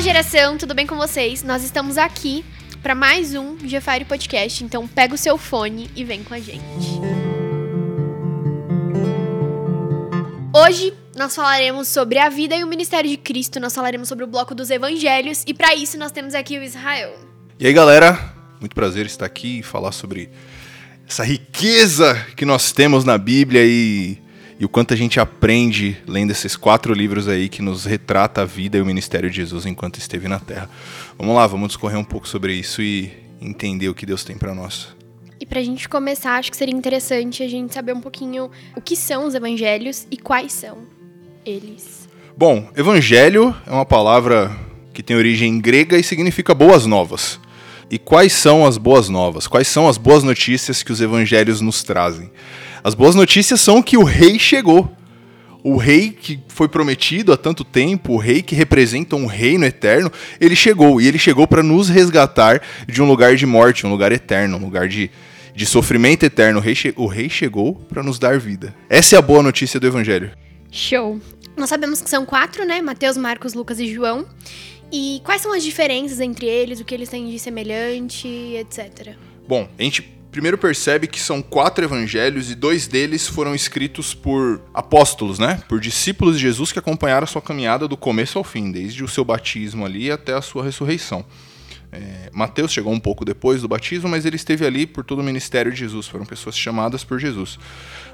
Geração, tudo bem com vocês? Nós estamos aqui para mais um Gefire Podcast, então pega o seu fone e vem com a gente. Hoje nós falaremos sobre a vida e o ministério de Cristo, nós falaremos sobre o bloco dos evangelhos e para isso nós temos aqui o Israel. E aí galera, muito prazer estar aqui e falar sobre essa riqueza que nós temos na Bíblia e e o quanto a gente aprende lendo esses quatro livros aí que nos retrata a vida e o ministério de Jesus enquanto esteve na Terra. Vamos lá, vamos discorrer um pouco sobre isso e entender o que Deus tem para nós. E para a gente começar, acho que seria interessante a gente saber um pouquinho o que são os evangelhos e quais são eles. Bom, evangelho é uma palavra que tem origem grega e significa boas novas. E quais são as boas novas? Quais são as boas notícias que os evangelhos nos trazem? As boas notícias são que o rei chegou. O rei que foi prometido há tanto tempo, o rei que representa um reino eterno, ele chegou. E ele chegou para nos resgatar de um lugar de morte, um lugar eterno, um lugar de, de sofrimento eterno. O rei, o rei chegou para nos dar vida. Essa é a boa notícia do evangelho. Show! Nós sabemos que são quatro, né? Mateus, Marcos, Lucas e João. E quais são as diferenças entre eles, o que eles têm de semelhante, etc. Bom, a gente primeiro percebe que são quatro evangelhos e dois deles foram escritos por apóstolos, né? Por discípulos de Jesus que acompanharam a sua caminhada do começo ao fim, desde o seu batismo ali até a sua ressurreição. É, Mateus chegou um pouco depois do batismo, mas ele esteve ali por todo o ministério de Jesus, foram pessoas chamadas por Jesus.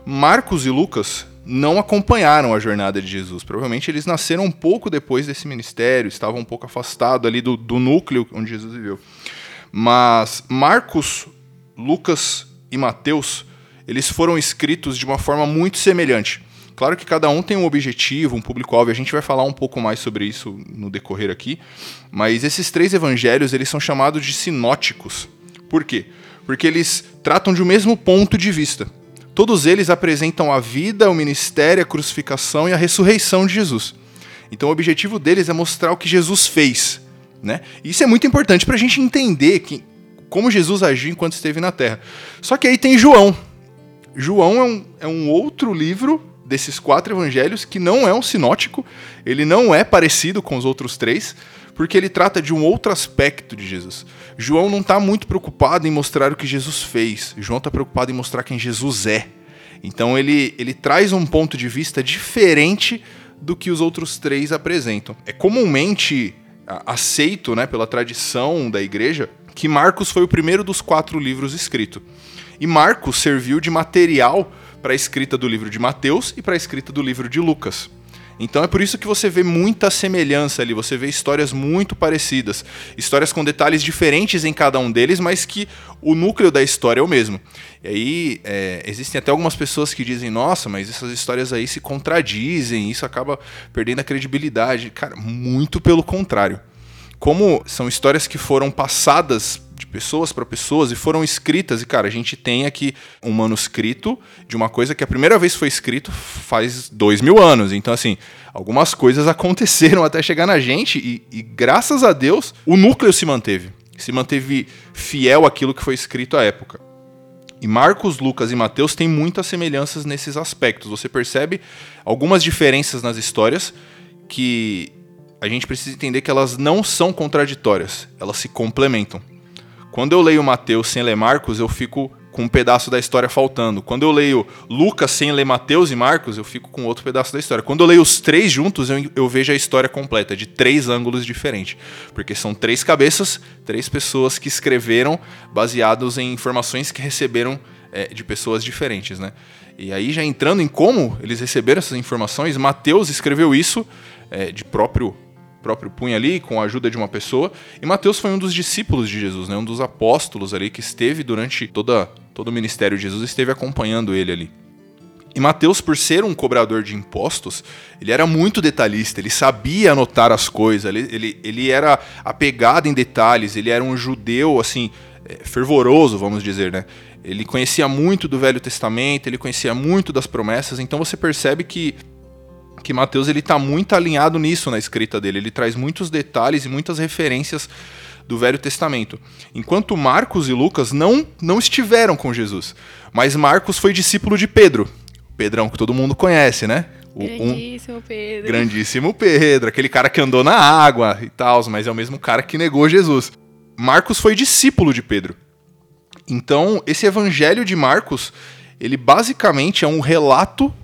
Marcos e Lucas não acompanharam a jornada de Jesus, provavelmente eles nasceram um pouco depois desse ministério, estavam um pouco afastados ali do, do núcleo onde Jesus viveu. Mas Marcos Lucas e Mateus, eles foram escritos de uma forma muito semelhante. Claro que cada um tem um objetivo, um público-alvo, a gente vai falar um pouco mais sobre isso no decorrer aqui, mas esses três evangelhos, eles são chamados de sinóticos. Por quê? Porque eles tratam de um mesmo ponto de vista. Todos eles apresentam a vida, o ministério, a crucificação e a ressurreição de Jesus. Então o objetivo deles é mostrar o que Jesus fez. Né? Isso é muito importante para a gente entender que como Jesus agiu enquanto esteve na Terra. Só que aí tem João. João é um, é um outro livro desses quatro evangelhos que não é um sinótico, ele não é parecido com os outros três, porque ele trata de um outro aspecto de Jesus. João não está muito preocupado em mostrar o que Jesus fez, João está preocupado em mostrar quem Jesus é. Então ele, ele traz um ponto de vista diferente do que os outros três apresentam. É comumente aceito né, pela tradição da igreja que Marcos foi o primeiro dos quatro livros escrito. E Marcos serviu de material para a escrita do livro de Mateus e para a escrita do livro de Lucas. Então é por isso que você vê muita semelhança ali, você vê histórias muito parecidas, histórias com detalhes diferentes em cada um deles, mas que o núcleo da história é o mesmo. E aí é, existem até algumas pessoas que dizem, nossa, mas essas histórias aí se contradizem, isso acaba perdendo a credibilidade. Cara, muito pelo contrário como são histórias que foram passadas de pessoas para pessoas e foram escritas. E, cara, a gente tem aqui um manuscrito de uma coisa que a primeira vez foi escrito faz dois mil anos. Então, assim, algumas coisas aconteceram até chegar na gente e, e graças a Deus, o núcleo se manteve. Se manteve fiel àquilo que foi escrito à época. E Marcos, Lucas e Mateus têm muitas semelhanças nesses aspectos. Você percebe algumas diferenças nas histórias que a gente precisa entender que elas não são contraditórias, elas se complementam. Quando eu leio Mateus sem ler Marcos, eu fico com um pedaço da história faltando. Quando eu leio Lucas sem ler Mateus e Marcos, eu fico com outro pedaço da história. Quando eu leio os três juntos, eu, eu vejo a história completa, de três ângulos diferentes. Porque são três cabeças, três pessoas que escreveram baseados em informações que receberam é, de pessoas diferentes, né? E aí, já entrando em como eles receberam essas informações, Mateus escreveu isso é, de próprio próprio punho ali, com a ajuda de uma pessoa. E Mateus foi um dos discípulos de Jesus, né? um dos apóstolos ali que esteve durante toda, todo o ministério de Jesus, esteve acompanhando ele ali. E Mateus, por ser um cobrador de impostos, ele era muito detalhista, ele sabia anotar as coisas, ele, ele, ele era apegado em detalhes, ele era um judeu, assim, é, fervoroso, vamos dizer, né? Ele conhecia muito do Velho Testamento, ele conhecia muito das promessas, então você percebe que que Mateus ele está muito alinhado nisso na escrita dele. Ele traz muitos detalhes e muitas referências do Velho Testamento. Enquanto Marcos e Lucas não, não estiveram com Jesus. Mas Marcos foi discípulo de Pedro. Pedrão que todo mundo conhece, né? O- um- Grandíssimo Pedro. grandíssimo Pedro, aquele cara que andou na água e tal, mas é o mesmo cara que negou Jesus. Marcos foi discípulo de Pedro. Então, esse evangelho de Marcos, ele basicamente é um relato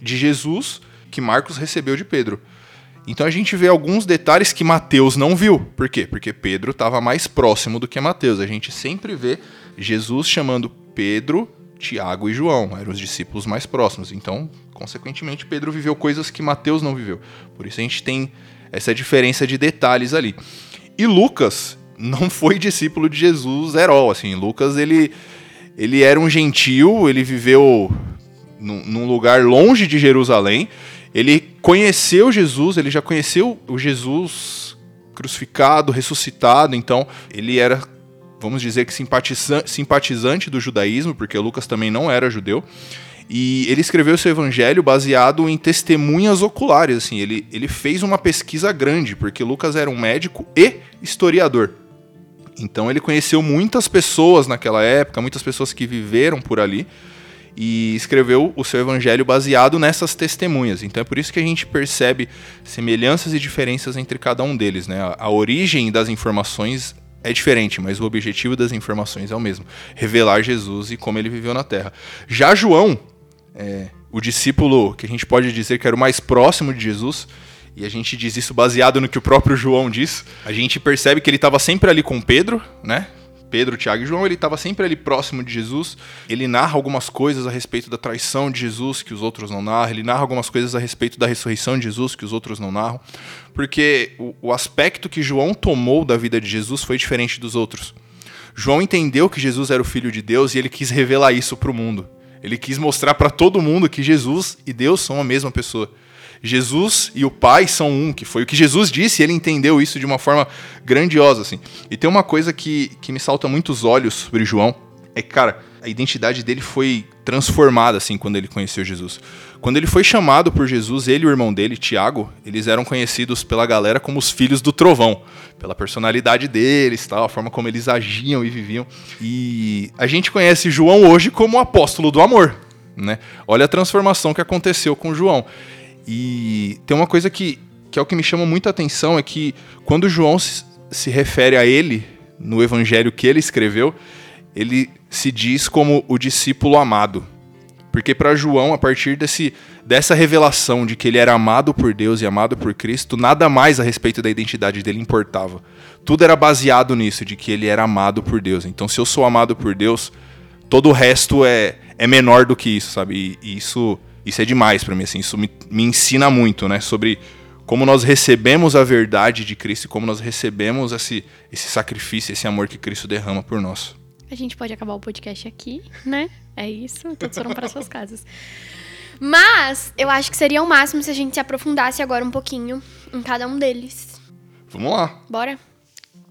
de Jesus que Marcos recebeu de Pedro. Então a gente vê alguns detalhes que Mateus não viu. Por quê? Porque Pedro estava mais próximo do que Mateus. A gente sempre vê Jesus chamando Pedro, Tiago e João. Eram os discípulos mais próximos. Então, consequentemente, Pedro viveu coisas que Mateus não viveu. Por isso a gente tem essa diferença de detalhes ali. E Lucas não foi discípulo de Jesus herói. Assim, Lucas ele, ele era um gentil, ele viveu num, num lugar longe de Jerusalém. Ele conheceu Jesus, ele já conheceu o Jesus crucificado, ressuscitado, então ele era, vamos dizer que simpatiza simpatizante do judaísmo, porque Lucas também não era judeu. E ele escreveu seu evangelho baseado em testemunhas oculares, assim, ele, ele fez uma pesquisa grande, porque Lucas era um médico e historiador. Então ele conheceu muitas pessoas naquela época, muitas pessoas que viveram por ali e escreveu o seu evangelho baseado nessas testemunhas. Então é por isso que a gente percebe semelhanças e diferenças entre cada um deles. Né? A, a origem das informações é diferente, mas o objetivo das informações é o mesmo: revelar Jesus e como ele viveu na Terra. Já João, é, o discípulo que a gente pode dizer que era o mais próximo de Jesus, e a gente diz isso baseado no que o próprio João diz, a gente percebe que ele estava sempre ali com Pedro, né? Pedro, Tiago e João, ele estava sempre ali próximo de Jesus. Ele narra algumas coisas a respeito da traição de Jesus que os outros não narram. Ele narra algumas coisas a respeito da ressurreição de Jesus que os outros não narram. Porque o, o aspecto que João tomou da vida de Jesus foi diferente dos outros. João entendeu que Jesus era o Filho de Deus e ele quis revelar isso para o mundo. Ele quis mostrar para todo mundo que Jesus e Deus são a mesma pessoa. Jesus e o Pai são um, que foi o que Jesus disse, e ele entendeu isso de uma forma grandiosa, assim. E tem uma coisa que, que me salta muito os olhos sobre João, é que, cara, a identidade dele foi transformada, assim, quando ele conheceu Jesus. Quando ele foi chamado por Jesus, ele e o irmão dele, Tiago, eles eram conhecidos pela galera como os filhos do trovão, pela personalidade deles, tal, a forma como eles agiam e viviam. E a gente conhece João hoje como o apóstolo do amor, né? Olha a transformação que aconteceu com João. E tem uma coisa que, que é o que me chama muita atenção, é que quando João se, se refere a ele, no evangelho que ele escreveu, ele se diz como o discípulo amado. Porque para João, a partir desse, dessa revelação de que ele era amado por Deus e amado por Cristo, nada mais a respeito da identidade dele importava. Tudo era baseado nisso, de que ele era amado por Deus. Então, se eu sou amado por Deus, todo o resto é, é menor do que isso, sabe? E, e isso isso é demais para mim, assim, isso me, me ensina muito, né, sobre como nós recebemos a verdade de Cristo e como nós recebemos esse, esse sacrifício, esse amor que Cristo derrama por nós. A gente pode acabar o podcast aqui, né? É isso, todos foram para suas casas. Mas eu acho que seria o máximo se a gente se aprofundasse agora um pouquinho em cada um deles. Vamos lá. Bora?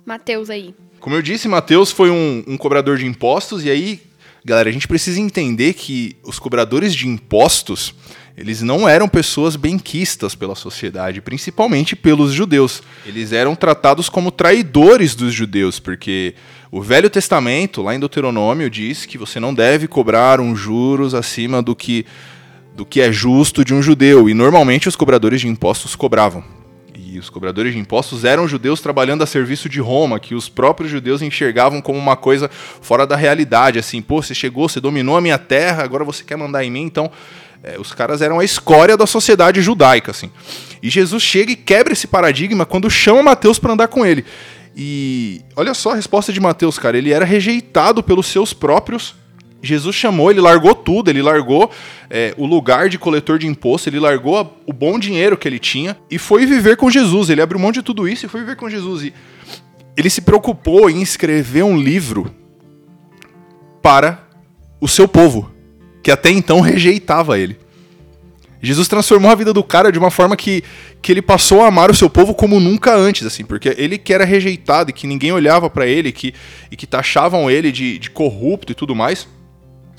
Mateus aí. Como eu disse, Mateus foi um, um cobrador de impostos e aí Galera, a gente precisa entender que os cobradores de impostos, eles não eram pessoas benquistas pela sociedade, principalmente pelos judeus. Eles eram tratados como traidores dos judeus, porque o Velho Testamento, lá em Deuteronômio, diz que você não deve cobrar um juros acima do que do que é justo de um judeu, e normalmente os cobradores de impostos cobravam. Os cobradores de impostos eram judeus trabalhando a serviço de Roma, que os próprios judeus enxergavam como uma coisa fora da realidade. Assim, pô, você chegou, você dominou a minha terra, agora você quer mandar em mim. Então, é, os caras eram a escória da sociedade judaica. assim. E Jesus chega e quebra esse paradigma quando chama Mateus para andar com ele. E olha só a resposta de Mateus, cara. Ele era rejeitado pelos seus próprios Jesus chamou, ele largou tudo, ele largou é, o lugar de coletor de imposto, ele largou a, o bom dinheiro que ele tinha e foi viver com Jesus. Ele abriu mão de tudo isso e foi viver com Jesus. E ele se preocupou em escrever um livro para o seu povo, que até então rejeitava ele. Jesus transformou a vida do cara de uma forma que, que ele passou a amar o seu povo como nunca antes, assim, porque ele que era rejeitado e que ninguém olhava para ele que, e que taxavam ele de, de corrupto e tudo mais,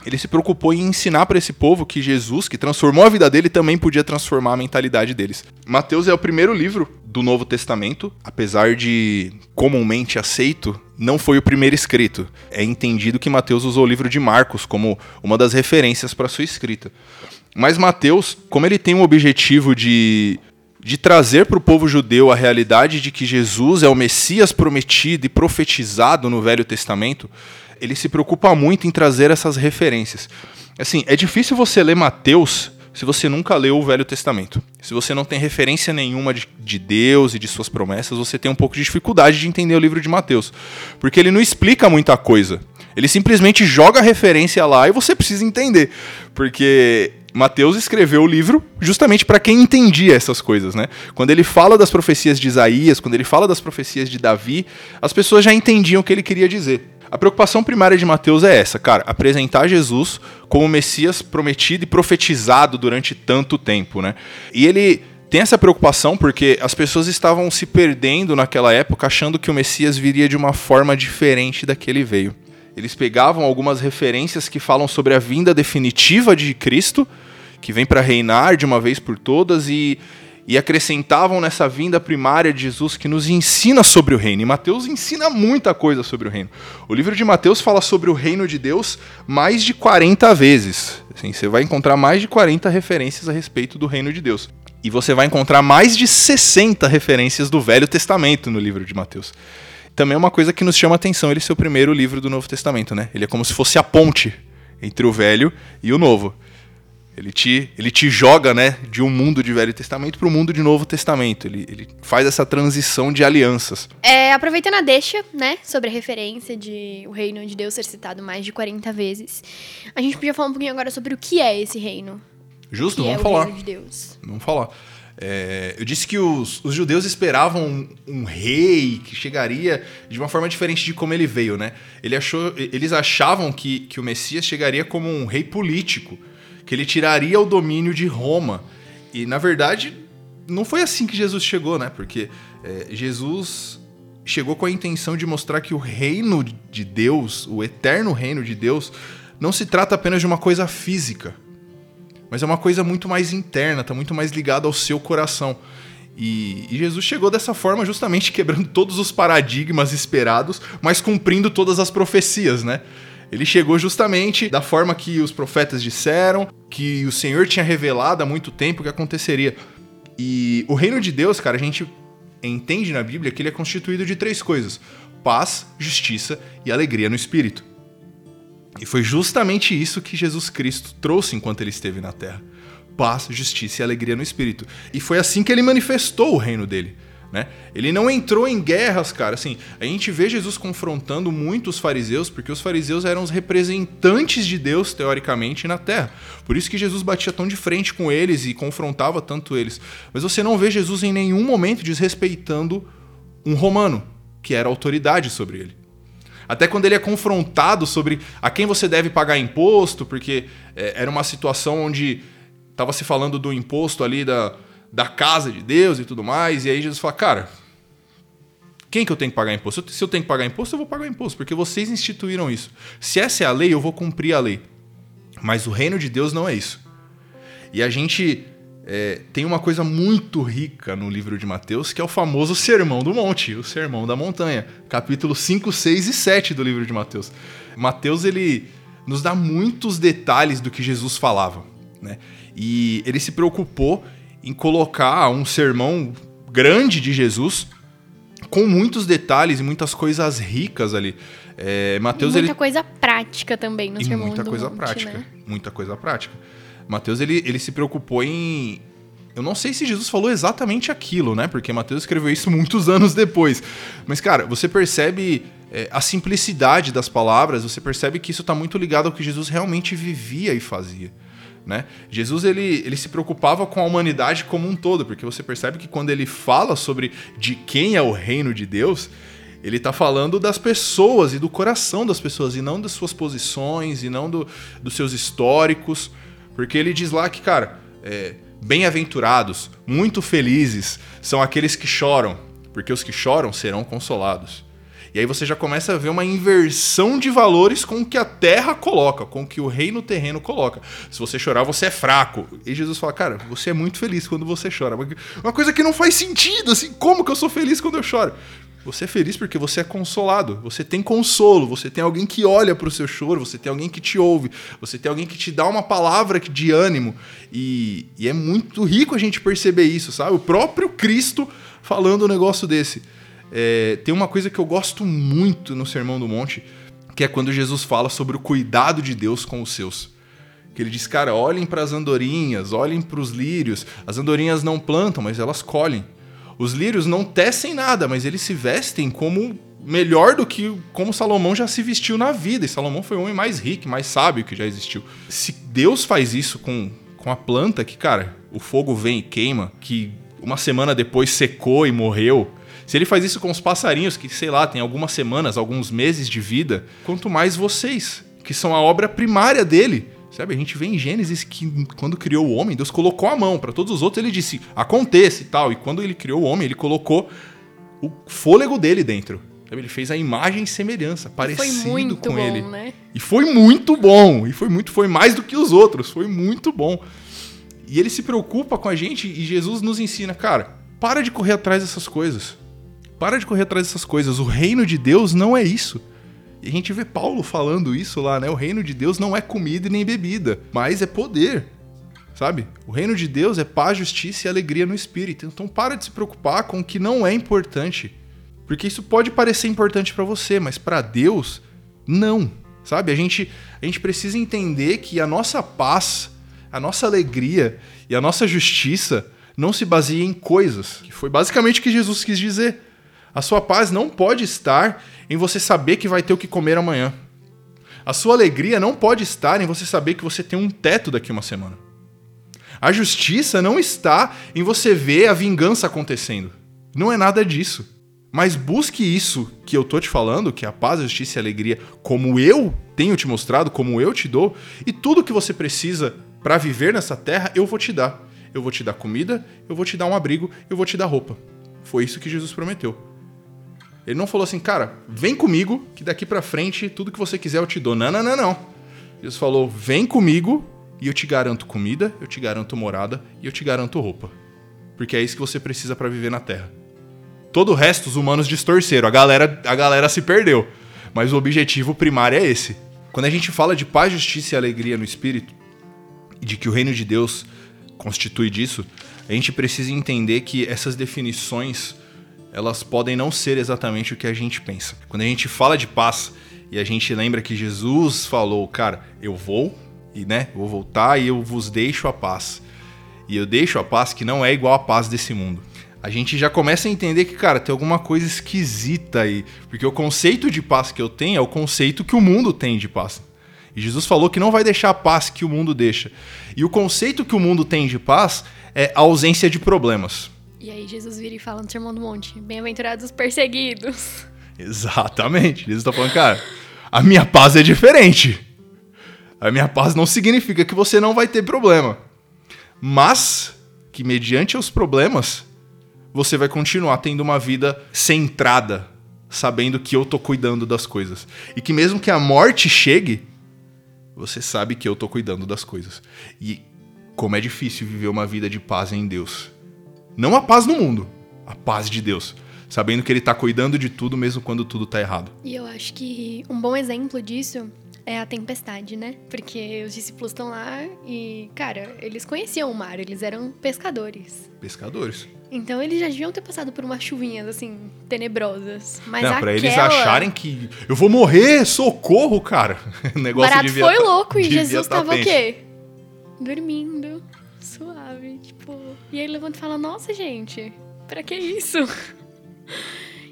ele se preocupou em ensinar para esse povo que Jesus, que transformou a vida dele, também podia transformar a mentalidade deles. Mateus é o primeiro livro do Novo Testamento, apesar de comumente aceito, não foi o primeiro escrito. É entendido que Mateus usou o livro de Marcos como uma das referências para sua escrita. Mas Mateus, como ele tem um objetivo de, de trazer para o povo judeu a realidade de que Jesus é o Messias prometido e profetizado no Velho Testamento, ele se preocupa muito em trazer essas referências. Assim, é difícil você ler Mateus se você nunca leu o Velho Testamento. Se você não tem referência nenhuma de, de, Deus e de suas promessas, você tem um pouco de dificuldade de entender o livro de Mateus. Porque ele não explica muita coisa. Ele simplesmente joga a referência lá e você precisa entender. Porque Mateus escreveu o livro justamente para quem entendia essas coisas, né? Quando ele fala das profecias de Isaías, quando ele fala das profecias de Davi, as pessoas já entendiam o que ele queria dizer. A preocupação primária de Mateus é essa, cara, apresentar Jesus como Messias prometido e profetizado durante tanto tempo, né? E ele tem essa preocupação porque as pessoas estavam se perdendo naquela época achando que o Messias viria de uma forma diferente da que ele veio. Eles pegavam algumas referências que falam sobre a vinda definitiva de Cristo, que vem para reinar de uma vez por todas e e acrescentavam nessa vinda primária de Jesus que nos ensina sobre o reino. E Mateus ensina muita coisa sobre o reino. O livro de Mateus fala sobre o reino de Deus mais de 40 vezes. Assim, você vai encontrar mais de 40 referências a respeito do reino de Deus. E você vai encontrar mais de 60 referências do Velho Testamento no livro de Mateus. Também é uma coisa que nos chama a atenção ele ser o primeiro livro do Novo Testamento, né? Ele é como se fosse a ponte entre o Velho e o Novo. Ele te, ele te joga né, de um mundo de Velho Testamento para o mundo de Novo Testamento. Ele, ele faz essa transição de alianças. É, aproveitando a deixa, né, sobre a referência de o reino de Deus ser citado mais de 40 vezes, a gente podia falar um pouquinho agora sobre o que é esse reino. Justo, vamos é falar. O reino de Deus. Vamos falar. É, eu disse que os, os judeus esperavam um, um, rei que chegaria de uma forma diferente de como ele veio, né? Ele achou, eles achavam que, que o Messias chegaria como um rei político que ele tiraria o domínio de Roma. E na verdade, não foi assim que Jesus chegou, né? Porque é, Jesus chegou com a intenção de mostrar que o reino de Deus, o eterno reino de Deus, não se trata apenas de uma coisa física, mas é uma coisa muito mais interna, está muito mais ligada ao seu coração. E, e, Jesus chegou dessa forma justamente quebrando todos os paradigmas esperados, mas cumprindo todas as profecias, né? Ele chegou justamente da forma que os profetas disseram, que o Senhor tinha revelado há muito tempo que aconteceria. E o reino de Deus, cara, a gente entende na Bíblia que ele é constituído de três coisas: paz, justiça e alegria no espírito. E foi justamente isso que Jesus Cristo trouxe enquanto ele esteve na terra: paz, justiça e alegria no espírito. E foi assim que ele manifestou o reino dele. Né? Ele não entrou em guerras, cara. Assim, a gente vê Jesus confrontando muito os fariseus, porque os fariseus eram os representantes de Deus, teoricamente, na terra. Por isso que Jesus batia tão de frente com eles e confrontava tanto eles. Mas você não vê Jesus em nenhum momento desrespeitando um romano, que era autoridade sobre ele. Até quando ele é confrontado sobre a quem você deve pagar imposto, porque é, era uma situação onde estava se falando do imposto ali da da casa de Deus e tudo mais. E aí Jesus fala, cara, quem que eu tenho que pagar imposto? Se eu tenho que pagar imposto, eu vou pagar imposto, porque vocês instituíram isso. Se essa é a lei, eu vou cumprir a lei. Mas o reino de Deus não é isso. E a gente é, tem uma coisa muito rica no livro de Mateus, que é o famoso Sermão do Monte, o Sermão da Montanha, capítulo 5, 6 e 7 do livro de Mateus. Mateus ele nos dá muitos detalhes do que Jesus falava, né? E ele se preocupou em colocar um sermão grande de Jesus com muitos detalhes e muitas coisas ricas ali. É, Mateus, muita ele... coisa prática também no e sermão muita do coisa monte, prática, né? muita coisa prática. Mateus ele, ele se preocupou em eu não sei se Jesus falou exatamente aquilo, né? Porque Mateus escreveu isso muitos anos depois. Mas, cara, você percebe é, a simplicidade das palavras, você percebe que isso está muito ligado ao que Jesus realmente vivia e fazia. Né? Jesus ele, ele se preocupava com a humanidade como um todo, porque você percebe que quando ele fala sobre de quem é o reino de Deus, ele está falando das pessoas e do coração das pessoas, e não das suas posições, e não do, dos seus históricos, porque ele diz lá que, cara, é, bem-aventurados, muito felizes são aqueles que choram, porque os que choram serão consolados. E aí você já começa a ver uma inversão de valores com o que a terra coloca, com o que o reino terreno coloca. Se você chorar, você é fraco. E Jesus fala, cara, você é muito feliz quando você chora. Uma coisa que não faz sentido, assim, como que eu sou feliz quando eu choro? Você é feliz porque você é consolado. Você tem consolo. Você tem alguém que olha para o seu choro. Você tem alguém que te ouve. Você tem alguém que te dá uma palavra de ânimo. E, e é muito rico a gente perceber isso, sabe? O próprio Cristo falando um negócio desse. É, tem uma coisa que eu gosto muito no Sermão do Monte, que é quando Jesus fala sobre o cuidado de Deus com os seus. Que ele diz, cara, olhem para as andorinhas, olhem para os lírios. As andorinhas não plantam, mas elas colhem. Os lírios não tecem nada, mas eles se vestem como melhor do que como Salomão já se vestiu na vida. E Salomão foi o homem mais rico, mais sábio que já existiu. Se Deus faz isso com, com a planta, que, cara, o fogo vem e queima, que uma semana depois secou e morreu. Se ele faz isso com os passarinhos, que, sei lá, tem algumas semanas, alguns meses de vida, quanto mais vocês, que são a obra primária dele. Sabe, a gente vê em Gênesis que quando criou o homem, Deus colocou a mão. Para todos os outros, ele disse, aconteça e tal. E quando ele criou o homem, ele colocou o fôlego dele dentro. Sabe, ele fez a imagem e semelhança, parecido foi muito com bom, ele. Né? E foi muito bom. E foi muito, foi mais do que os outros. Foi muito bom. E ele se preocupa com a gente e Jesus nos ensina, cara, para de correr atrás dessas coisas. Para de correr atrás dessas coisas. O reino de Deus não é isso. E a gente vê Paulo falando isso lá, né? O reino de Deus não é comida nem bebida, mas é poder. Sabe? O reino de Deus é paz, justiça e alegria no espírito. Então para de se preocupar com o que não é importante. Porque isso pode parecer importante para você, mas para Deus não. Sabe? A gente a gente precisa entender que a nossa paz, a nossa alegria e a nossa justiça não se baseia em coisas, que foi basicamente o que Jesus quis dizer. A sua paz não pode estar em você saber que vai ter o que comer amanhã. A sua alegria não pode estar em você saber que você tem um teto daqui uma semana. A justiça não está em você ver a vingança acontecendo. Não é nada disso. Mas busque isso que eu tô te falando, que é a paz, a justiça e a alegria, como eu tenho te mostrado, como eu te dou, e tudo que você precisa para viver nessa terra, eu vou te dar. Eu vou te dar comida, eu vou te dar um abrigo, eu vou te dar roupa. Foi isso que Jesus prometeu. Ele não falou assim, cara, vem comigo, que daqui para frente tudo que você quiser eu te dou. Não, não, não, não. Jesus falou, vem comigo e eu te garanto comida, eu te garanto morada e eu te garanto roupa. Porque é isso que você precisa para viver na Terra. Todo o resto os humanos distorceram, a galera, a galera se perdeu. Mas o objetivo primário é esse. Quando a gente fala de paz, justiça e alegria no espírito, e de que o reino de Deus constitui disso, a gente precisa entender que essas definições elas podem não ser exatamente o que a gente pensa. Quando a gente fala de paz e a gente lembra que Jesus falou, cara, eu vou e né, vou voltar e eu vos deixo a paz. E eu deixo a paz que não é igual à paz desse mundo. A gente já começa a entender que, cara, tem alguma coisa esquisita aí, porque o conceito de paz que eu tenho é o conceito que o mundo tem de paz. E Jesus falou que não vai deixar a paz que o mundo deixa. E o conceito que o mundo tem de paz é a ausência de problemas. E aí Jesus vira e fala no Sermão do Monte: Bem-aventurados os perseguidos. Exatamente. Jesus está falando, cara, a minha paz é diferente. A minha paz não significa que você não vai ter problema. Mas que mediante os problemas, você vai continuar tendo uma vida centrada, sabendo que eu tô cuidando das coisas. E que mesmo que a morte chegue, você sabe que eu tô cuidando das coisas. E como é difícil viver uma vida de paz em Deus. Não a paz no mundo, a paz de Deus. Sabendo que ele tá cuidando de tudo mesmo quando tudo tá errado. E eu acho que um bom exemplo disso é a tempestade, né? Porque os discípulos estão lá e, cara, eles conheciam o mar, eles eram pescadores. Pescadores. Então eles já deviam ter passado por umas chuvinhas, assim, tenebrosas. Mas Não, aquela... pra eles acharem que eu vou morrer, socorro, cara. O negócio barato devia foi tá- louco e Jesus tá tava o quê? Dormindo, suave, tipo... E aí ele levanta e fala, nossa, gente, pra que isso?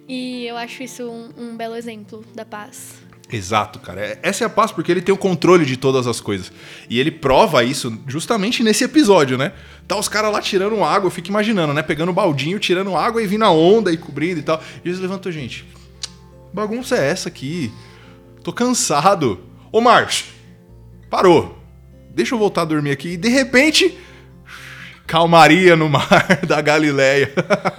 E eu acho isso um, um belo exemplo da paz. Exato, cara. É- Essa é a paz porque ele tem o controle de todas as coisas. E ele prova isso justamente nesse episódio, né? Tá os caras lá tirando água, eu fico imaginando, né? Pegando o baldinho, tirando água e vindo a onda e cobrindo e tal. E eles levantam, gente. Bagunça é essa aqui? Tô cansado. Ô, Marcos, parou. Deixa eu voltar a dormir aqui. E de repente, calmaria no mar da Galileia.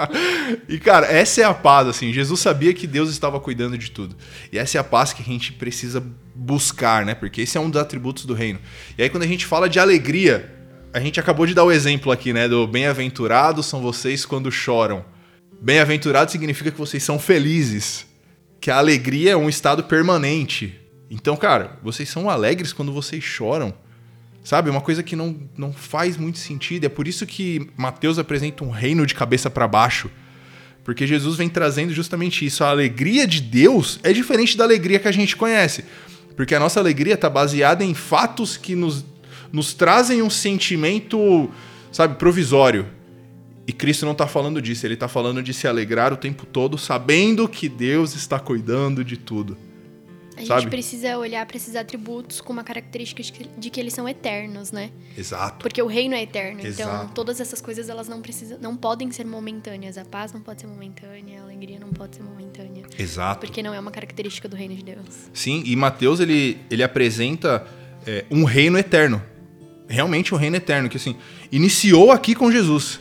e cara, essa é a paz, assim. Jesus sabia que Deus estava cuidando de tudo. E essa é a paz que a gente precisa buscar, né? Porque esse é um dos atributos do reino. E aí quando a gente fala de alegria, a gente acabou de dar o exemplo aqui, né, do bem-aventurados são vocês quando choram. Bem-aventurado significa que vocês são felizes, que a alegria é um estado permanente. Então, cara, vocês são alegres quando vocês choram. Sabe? Uma coisa que não, não faz muito sentido. É por isso que Mateus apresenta um reino de cabeça para baixo. Porque Jesus vem trazendo justamente isso. A alegria de Deus é diferente da alegria que a gente conhece. Porque a nossa alegria está baseada em fatos que nos, nos trazem um sentimento, sabe, provisório. E Cristo não está falando disso, ele está falando de se alegrar o tempo todo, sabendo que Deus está cuidando de tudo. A Sabe? gente precisa olhar para esses atributos com uma característica de que- eles são eternos, né? Exato. Porque o reino é eterno. Então, Exato. todas essas coisas elas não precisam, não podem ser momentâneas. A paz não pode ser momentânea, a alegria não pode ser momentânea, Exato. porque não é uma característica do reino de Deus. Sim, e Mateus ele, ele apresenta é, um reino eterno. Realmente um reino eterno, que assim, iniciou aqui com Jesus.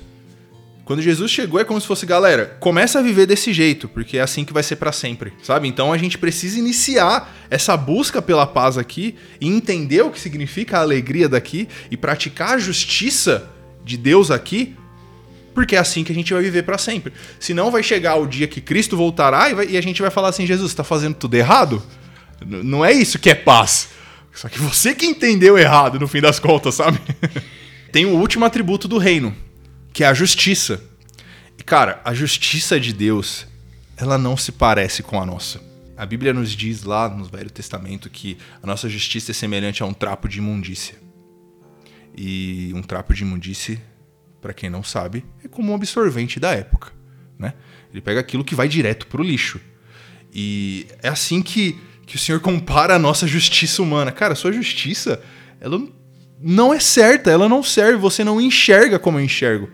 Quando Jesus chegou é como se fosse, galera, começa a viver desse jeito, porque é assim que vai ser pra sempre, sabe? Então a gente precisa iniciar essa busca pela paz aqui e entender o que significa a alegria daqui e praticar a justiça de Deus aqui, porque é assim que a gente vai viver pra sempre. Senão vai chegar o dia que Cristo voltará e, vai- e a gente vai falar assim, Jesus, você tá fazendo tudo errado? N- não é isso que é paz. Só que você que entendeu errado no fim das contas, sabe? Tem o último atributo do reino, que é a justiça. E cara, a justiça de Deus, ela não se parece com a nossa. A Bíblia nos diz lá no Velho Testamento que a nossa justiça é semelhante a um trapo de imundícia. E um trapo de imundície, para quem não sabe, é como um absorvente da época, né? Ele pega aquilo que vai direto pro lixo. E é assim que, que o Senhor compara a nossa justiça humana. Cara, sua justiça, ela não é certa, ela não serve, você não enxerga como eu enxergo.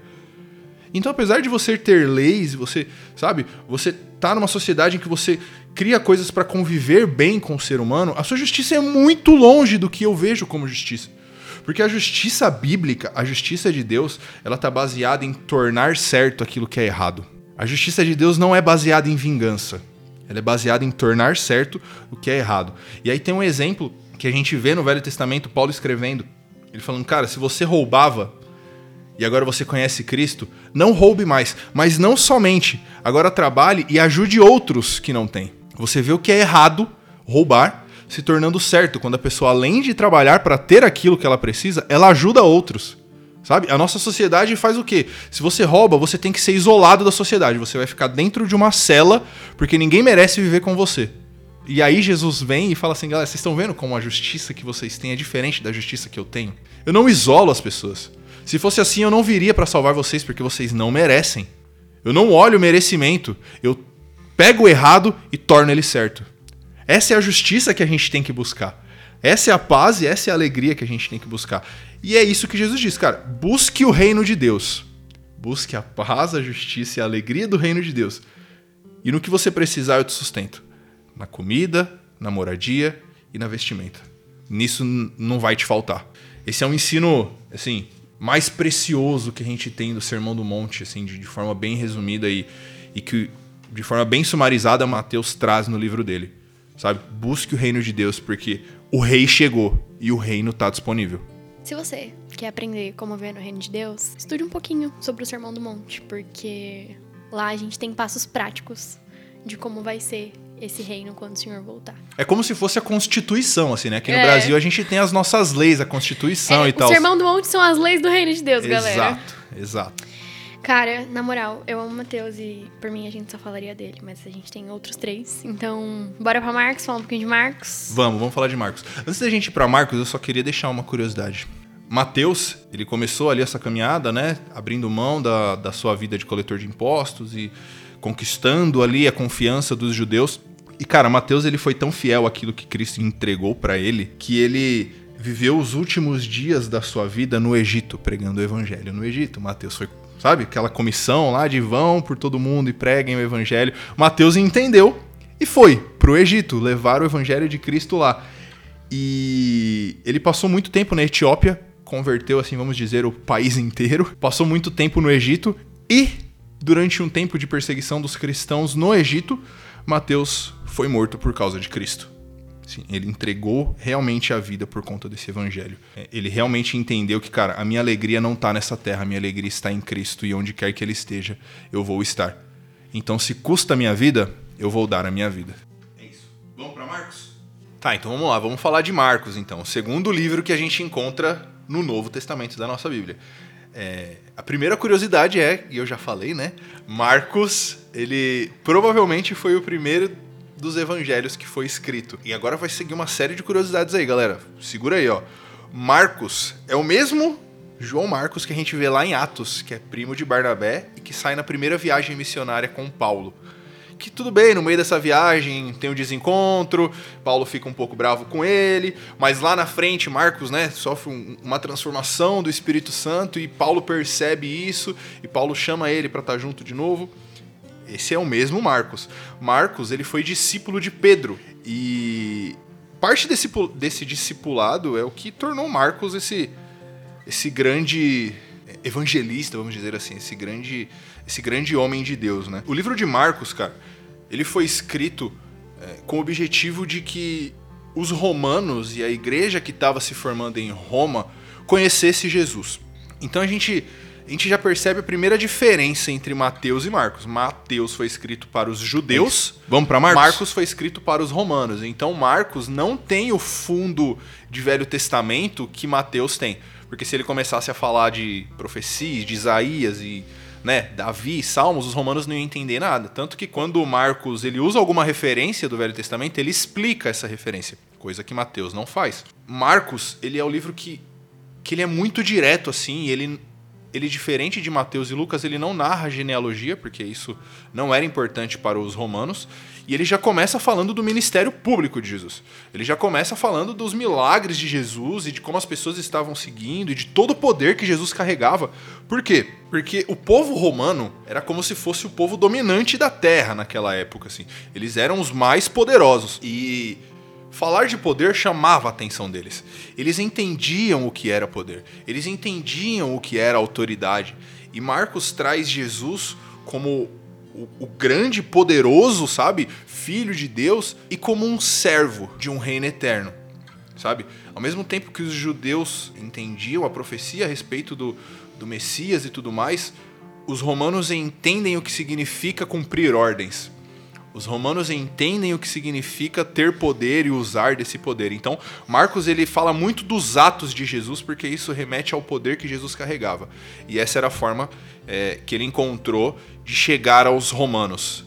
Então, apesar de você ter leis, você, sabe, você tá numa sociedade em que você cria coisas para conviver bem com o ser humano, a sua justiça é muito longe do que eu vejo como justiça. Porque a justiça bíblica, a justiça de Deus, ela tá baseada em tornar certo aquilo que é errado. A justiça de Deus não é baseada em vingança. Ela é baseada em tornar certo o que é errado. E aí tem um exemplo que a gente vê no Velho Testamento, Paulo escrevendo. Ele falando, cara, se você roubava e agora você conhece Cristo, não roube mais, mas não somente. Agora trabalhe e ajude outros que não têm. Você vê o que é errado, roubar, se tornando certo quando a pessoa além de trabalhar para ter aquilo que ela precisa, ela ajuda outros. Sabe? A nossa sociedade faz o quê? Se você rouba, você tem que ser isolado da sociedade. Você vai ficar dentro de uma cela, porque ninguém merece viver com você. E aí Jesus vem e fala assim, galera, vocês estão vendo como a justiça que vocês têm é diferente da justiça que eu tenho? Eu não isolo as pessoas. Se fosse assim, eu não viria para salvar vocês, porque vocês não merecem. Eu não olho o merecimento. Eu pego o errado e torno ele certo. Essa é a justiça que a gente tem que buscar. Essa é a paz e essa é a alegria que a gente tem que buscar. E é isso que Jesus diz, cara. Busque o reino de Deus. Busque a paz, a justiça e a alegria do reino de Deus. E no que você precisar, eu te sustento. Na comida, na moradia e na vestimenta. Nisso não vai te faltar. Esse é um ensino, assim, mais precioso que a gente tem do Sermão do Monte, assim, de, de forma bem resumida e, e que, de forma bem sumarizada, Mateus traz no livro dele. Sabe? Busque o reino de Deus, porque o rei chegou e o reino está disponível. Se você quer aprender como ver no reino de Deus, estude um pouquinho sobre o Sermão do Monte, porque lá a gente tem passos práticos de como vai ser esse reino quando o Senhor voltar. É como se fosse a Constituição, assim, né? Aqui no É. Brasil a gente tem as nossas leis, a Constituição É, e o tal. Sermão do Monte são as leis do reino de Deus, galera. Exato, exato. Cara, na moral, eu amo o Matheus e por mim a gente só falaria dele, mas a gente tem outros três. Então, bora pra Marcos, falar um pouquinho de Marcos. Vamos, vamos falar de Marcos. Antes da gente ir pra Marcos, eu só queria deixar uma curiosidade. Mateus, ele começou ali essa caminhada, né? Abrindo mão da, da sua vida de coletor de impostos e conquistando ali a confiança dos judeus. E, cara, Mateus, ele foi tão fiel àquilo que Cristo entregou pra ele, que ele viveu os últimos dias da sua vida no Egito, pregando o evangelho no Egito. Mateus foi, sabe, aquela comissão lá de vão por todo mundo e preguem o evangelho. Mateus entendeu e foi pro Egito levar o evangelho de Cristo lá. E ele passou muito tempo na Etiópia, converteu, assim, vamos dizer, o país inteiro. Passou muito tempo no Egito e, durante um tempo de perseguição dos cristãos no Egito, Mateus foi morto por causa de Cristo. Sim, ele entregou realmente a vida por conta desse evangelho. É, Ele realmente entendeu que, cara, a minha alegria não tá nessa terra, a minha alegria está em Cristo e onde quer que ele esteja, eu vou estar. Então, se custa a minha vida, eu vou dar a minha vida. É isso. Vamos para Marcos? Tá, então vamos lá, vamos falar de Marcos, então. O segundo livro que a gente encontra no Novo Testamento da nossa Bíblia. É, a primeira curiosidade é, e eu já falei, né? Marcos, ele provavelmente foi o primeiro dos evangelhos que foi escrito. E agora vai seguir uma série de curiosidades aí, galera. Segura aí, ó. Marcos é o mesmo João Marcos que a gente vê lá em Atos, que é primo de Barnabé e que sai na primeira viagem missionária com Paulo. Que tudo bem, no meio dessa viagem tem um desencontro, Paulo fica um pouco bravo com ele, mas lá na frente Marcos, né, sofre um, uma transformação do Espírito Santo e Paulo percebe isso e Paulo chama ele para estar tá junto de novo. Esse é o mesmo Marcos. Marcos, ele foi discípulo de Pedro e parte desse, desse discipulado é o que tornou Marcos esse esse grande evangelista, vamos dizer assim, esse grande, esse grande homem de Deus, né? O livro de Marcos, cara, ele foi escrito é, com o objetivo de que os romanos e a igreja que estava se formando em Roma conhecesse Jesus. Então a gente a gente já percebe a primeira diferença entre Mateus e Marcos. Mateus foi escrito para os judeus. Vamos para Marcos? Marcos foi escrito para os romanos. Então Marcos não tem o fundo de Velho Testamento que Mateus tem. Porque se ele começasse a falar de profecias, de Isaías e né, Davi, Salmos, os romanos não iam entender nada. Tanto que quando Marcos ele usa alguma referência do Velho Testamento, ele explica essa referência, coisa que Mateus não faz. Marcos, ele é o livro que, que ele é muito direto assim, ele ele diferente de Mateus e Lucas, ele não narra genealogia, porque isso não era importante para os romanos, e ele já começa falando do ministério público de Jesus. Ele já começa falando dos milagres de Jesus e de como as pessoas estavam seguindo e de todo o poder que Jesus carregava. Por quê? Porque o povo romano era como se fosse o povo dominante da terra naquela época, assim. Eles eram os mais poderosos e Falar de poder chamava a atenção deles. Eles entendiam o que era poder, eles entendiam o que era autoridade. E Marcos traz Jesus como o, o grande, poderoso, sabe, filho de Deus e como um servo de um reino eterno, sabe? Ao mesmo tempo que os judeus entendiam a profecia a respeito do, do Messias e tudo mais, os romanos entendem o que significa cumprir ordens. Os romanos entendem o que significa ter poder e usar desse poder. Então, Marcos ele fala muito dos atos de Jesus porque isso remete ao poder que Jesus carregava. E essa era a forma é, que ele encontrou de chegar aos romanos.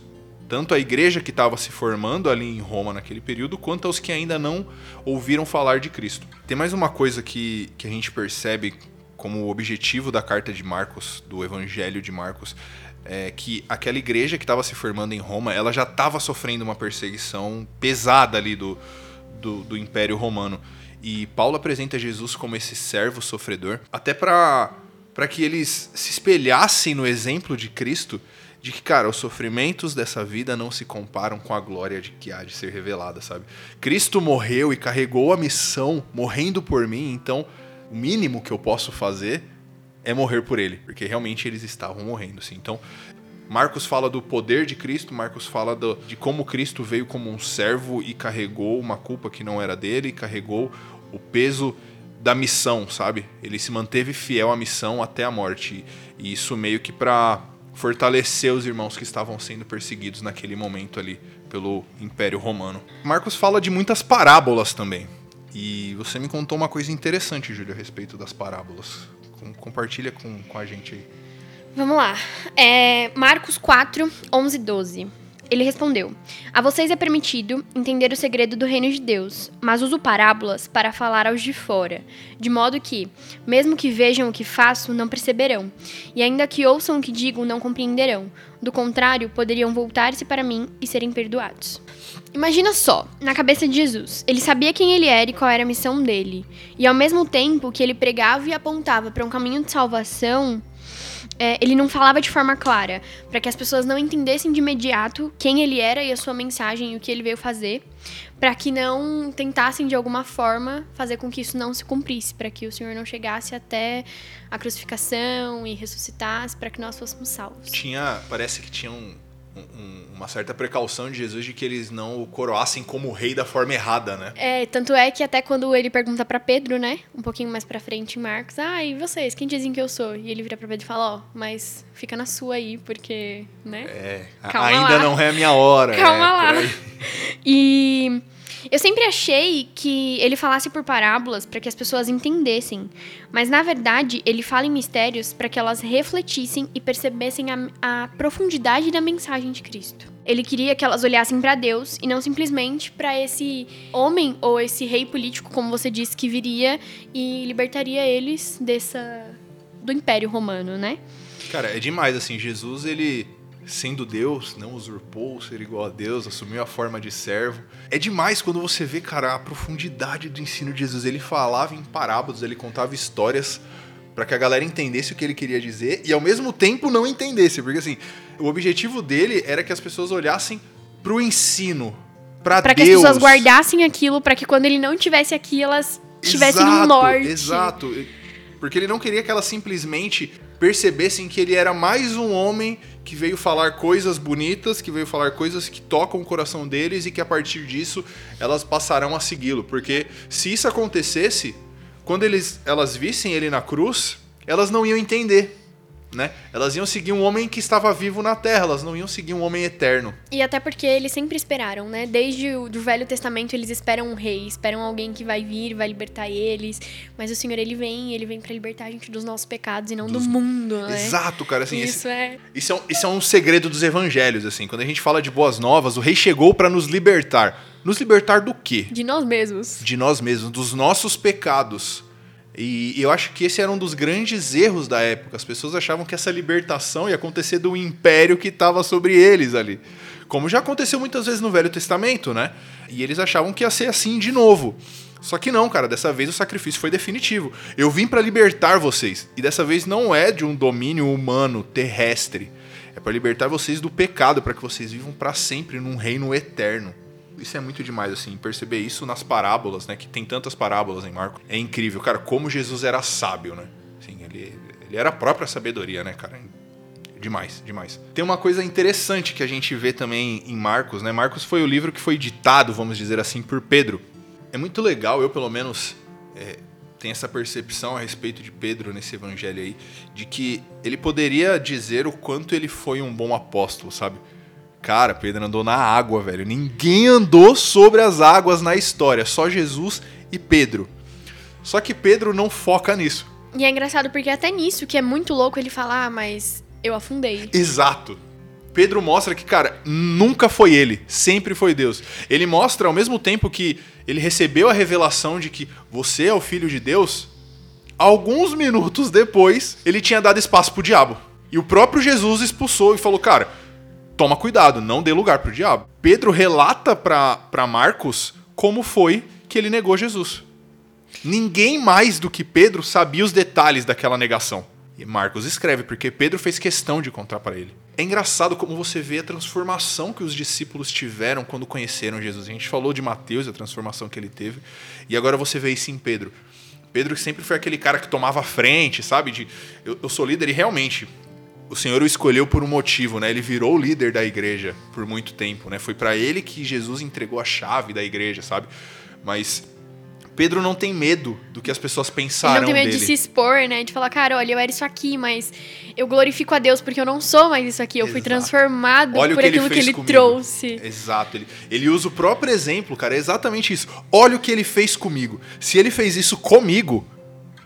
Tanto a igreja que estava se formando ali em Roma naquele período, quanto aos que ainda não ouviram falar de Cristo. Tem mais uma coisa que, que a gente percebe como objetivo da carta de Marcos, do Evangelho de Marcos, é, que aquela igreja que estava se formando em Roma, ela já estava sofrendo uma perseguição pesada ali do, do, do, Império Romano. E Paulo apresenta Jesus como esse servo sofredor, até para que eles se espelhassem no exemplo de Cristo, de que, cara, os sofrimentos dessa vida não se comparam com a glória de que há de ser revelada, sabe? Cristo morreu e carregou a missão morrendo por mim, então o mínimo que eu posso fazer é morrer por ele, porque realmente eles estavam morrendo, assim. Então, Marcos fala do poder de Cristo, Marcos fala do, de como Cristo veio como um servo e carregou uma culpa que não era dele, carregou o peso da missão, sabe? Ele se manteve fiel à missão até a morte. E isso meio que para fortalecer os irmãos que estavam sendo perseguidos naquele momento ali pelo Império Romano. Marcos fala de muitas parábolas também. E você me contou uma coisa interessante, Júlio, a respeito das parábolas compartilha com, com a gente aí. Vamos lá. É Marcos 4, 11 12. Ele respondeu: A vocês é permitido entender o segredo do reino de Deus, mas uso parábolas para falar aos de fora, de modo que, mesmo que vejam o que faço, não perceberão, e ainda que ouçam o que digo, não compreenderão. Do contrário, poderiam voltar-se para mim e serem perdoados. Imagina só, na cabeça de Jesus, ele sabia quem ele era e qual era a missão dele. E ao mesmo tempo que ele pregava e apontava para um caminho de salvação, é, ele não falava de forma clara, para que as pessoas não entendessem de imediato quem ele era e a sua mensagem e o que ele veio fazer, para que não tentassem de alguma forma fazer com que isso não se cumprisse, para que o Senhor não chegasse até a crucificação e ressuscitasse, para que nós fôssemos salvos. Tinha, parece que tinha um um, uma certa precaução de Jesus de que eles não o coroassem como rei da forma errada, né? É, tanto é que até quando ele pergunta para Pedro, né, um pouquinho mais para frente em Marcos, ah, e vocês, quem dizem que eu sou? E ele vira para Pedro e fala, ó, oh, mas fica na sua aí, porque, né? É, Calma ainda lá. não é a minha hora. Calma é, lá. E eu sempre achei que ele falasse por parábolas para que as pessoas entendessem, mas na verdade ele fala em mistérios para que elas refletissem e percebessem a, a, profundidade da mensagem de Cristo. Ele queria que elas olhassem para Deus e não simplesmente para esse homem ou esse rei político, como você disse, que viria e libertaria eles dessa do Império Romano, né? Cara, é demais assim, Jesus ele sendo Deus, não usurpou ser igual a Deus, assumiu a forma de servo. É demais quando você vê, cara, a profundidade do ensino de Jesus. Ele falava em parábolas, ele contava histórias para que a galera entendesse o que ele queria dizer e ao mesmo tempo não entendesse, porque assim, o objetivo dele era que as pessoas olhassem pro ensino, para Deus. Para que as pessoas guardassem aquilo, para que quando ele não tivesse aqui, elas tivessem exato, um norte. Exato. Porque ele não queria que elas simplesmente percebessem que ele era mais um homem que veio falar coisas bonitas, que veio falar coisas que tocam o coração deles e que a partir disso elas passarão a segui-lo. Porque se isso acontecesse, quando eles, elas vissem ele na cruz, elas não iam entender né? Elas iam seguir um homem que estava vivo na Terra, elas não iam seguir um homem eterno. E até porque eles sempre esperaram, né? Desde o do Velho Testamento eles esperam um rei, esperam alguém que vai vir, vai libertar eles. Mas o Senhor ele vem, ele vem para libertar a gente dos nossos pecados e não dos... do mundo, né? Exato, cara. Assim, isso esse... é. Isso é, um, isso é um segredo dos Evangelhos, assim. Quando a gente fala de boas novas, o rei chegou para nos libertar. Nos libertar do quê? De nós mesmos. De nós mesmos, dos nossos pecados. E eu acho que esse era um dos grandes erros da época. As pessoas achavam que essa libertação ia acontecer do império que estava sobre eles ali. Como já aconteceu muitas vezes no Velho Testamento, né? E eles achavam que ia ser assim de novo. Só que não, cara, dessa vez o sacrifício foi definitivo. Eu vim para libertar vocês. E dessa vez não é de um domínio humano terrestre. É para libertar vocês do pecado, para que vocês vivam para sempre num reino eterno isso é muito demais, assim, perceber isso nas parábolas, né? Que tem tantas parábolas em Marco. É incrível, cara, como Jesus era sábio, né? Assim, ele, ele era a própria sabedoria, né, cara? Demais, demais. Tem uma coisa interessante que a gente vê também em Marcos, né? Marcos foi o livro que foi ditado, vamos dizer assim, por Pedro. É muito legal, eu pelo menos é, tenho essa percepção a respeito de Pedro nesse evangelho aí, de que ele poderia dizer o quanto ele foi um bom apóstolo, sabe? Cara, Pedro andou na água, velho. Ninguém andou sobre as águas na história, só Jesus e Pedro. Só que Pedro não foca nisso. E é engraçado porque até nisso, que é muito louco ele falar, ah, mas eu afundei. Exato. Pedro mostra que, cara, nunca foi ele, sempre foi Deus. Ele mostra ao mesmo tempo que ele recebeu a revelação de que você é o filho de Deus, alguns minutos depois, ele tinha dado espaço pro diabo. E o próprio Jesus expulsou e falou: "Cara, toma cuidado, não dê lugar pro diabo. Pedro relata para Marcos como foi que ele negou Jesus. Ninguém mais do que Pedro sabia os detalhes daquela negação. E Marcos escreve porque Pedro fez questão de contar para ele. É engraçado como você vê a transformação que os discípulos tiveram quando conheceram Jesus. A gente falou de Mateus, a transformação que ele teve, e agora você vê isso em Pedro. Pedro sempre foi aquele cara que tomava frente, sabe? De eu, eu sou líder e realmente o Senhor o escolheu por um motivo, né? Ele virou o líder da igreja por muito tempo, né? Foi para ele que Jesus entregou a chave da igreja, sabe? Mas Pedro não tem medo do que as pessoas pensaram dele. Ele não tem medo dele. de se expor, né? De falar, cara, olha, eu era isso aqui, mas eu glorifico a Deus porque eu não sou mais isso aqui. Eu Exato. fui transformado olha por aquilo que ele, que ele trouxe. Exato. Ele, ele usa o próprio exemplo, cara. É exatamente isso. Olha o que ele fez comigo. Se ele fez isso comigo,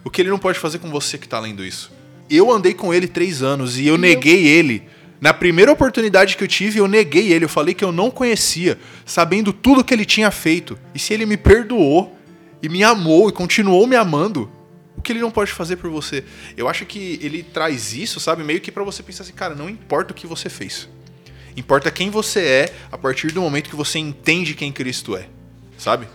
o que ele não pode fazer com você que tá lendo isso? Eu andei com ele três anos e eu e neguei eu... ele. Na primeira oportunidade que eu tive, eu neguei ele. Eu falei que eu não conhecia, sabendo tudo que ele tinha feito. E se ele me perdoou e me amou e continuou me amando, o que ele não pode fazer por você? Eu acho que ele traz isso, sabe, meio que para você pensar assim, cara, não importa o que você fez. Importa quem você é a partir do momento que você entende quem Cristo é, sabe?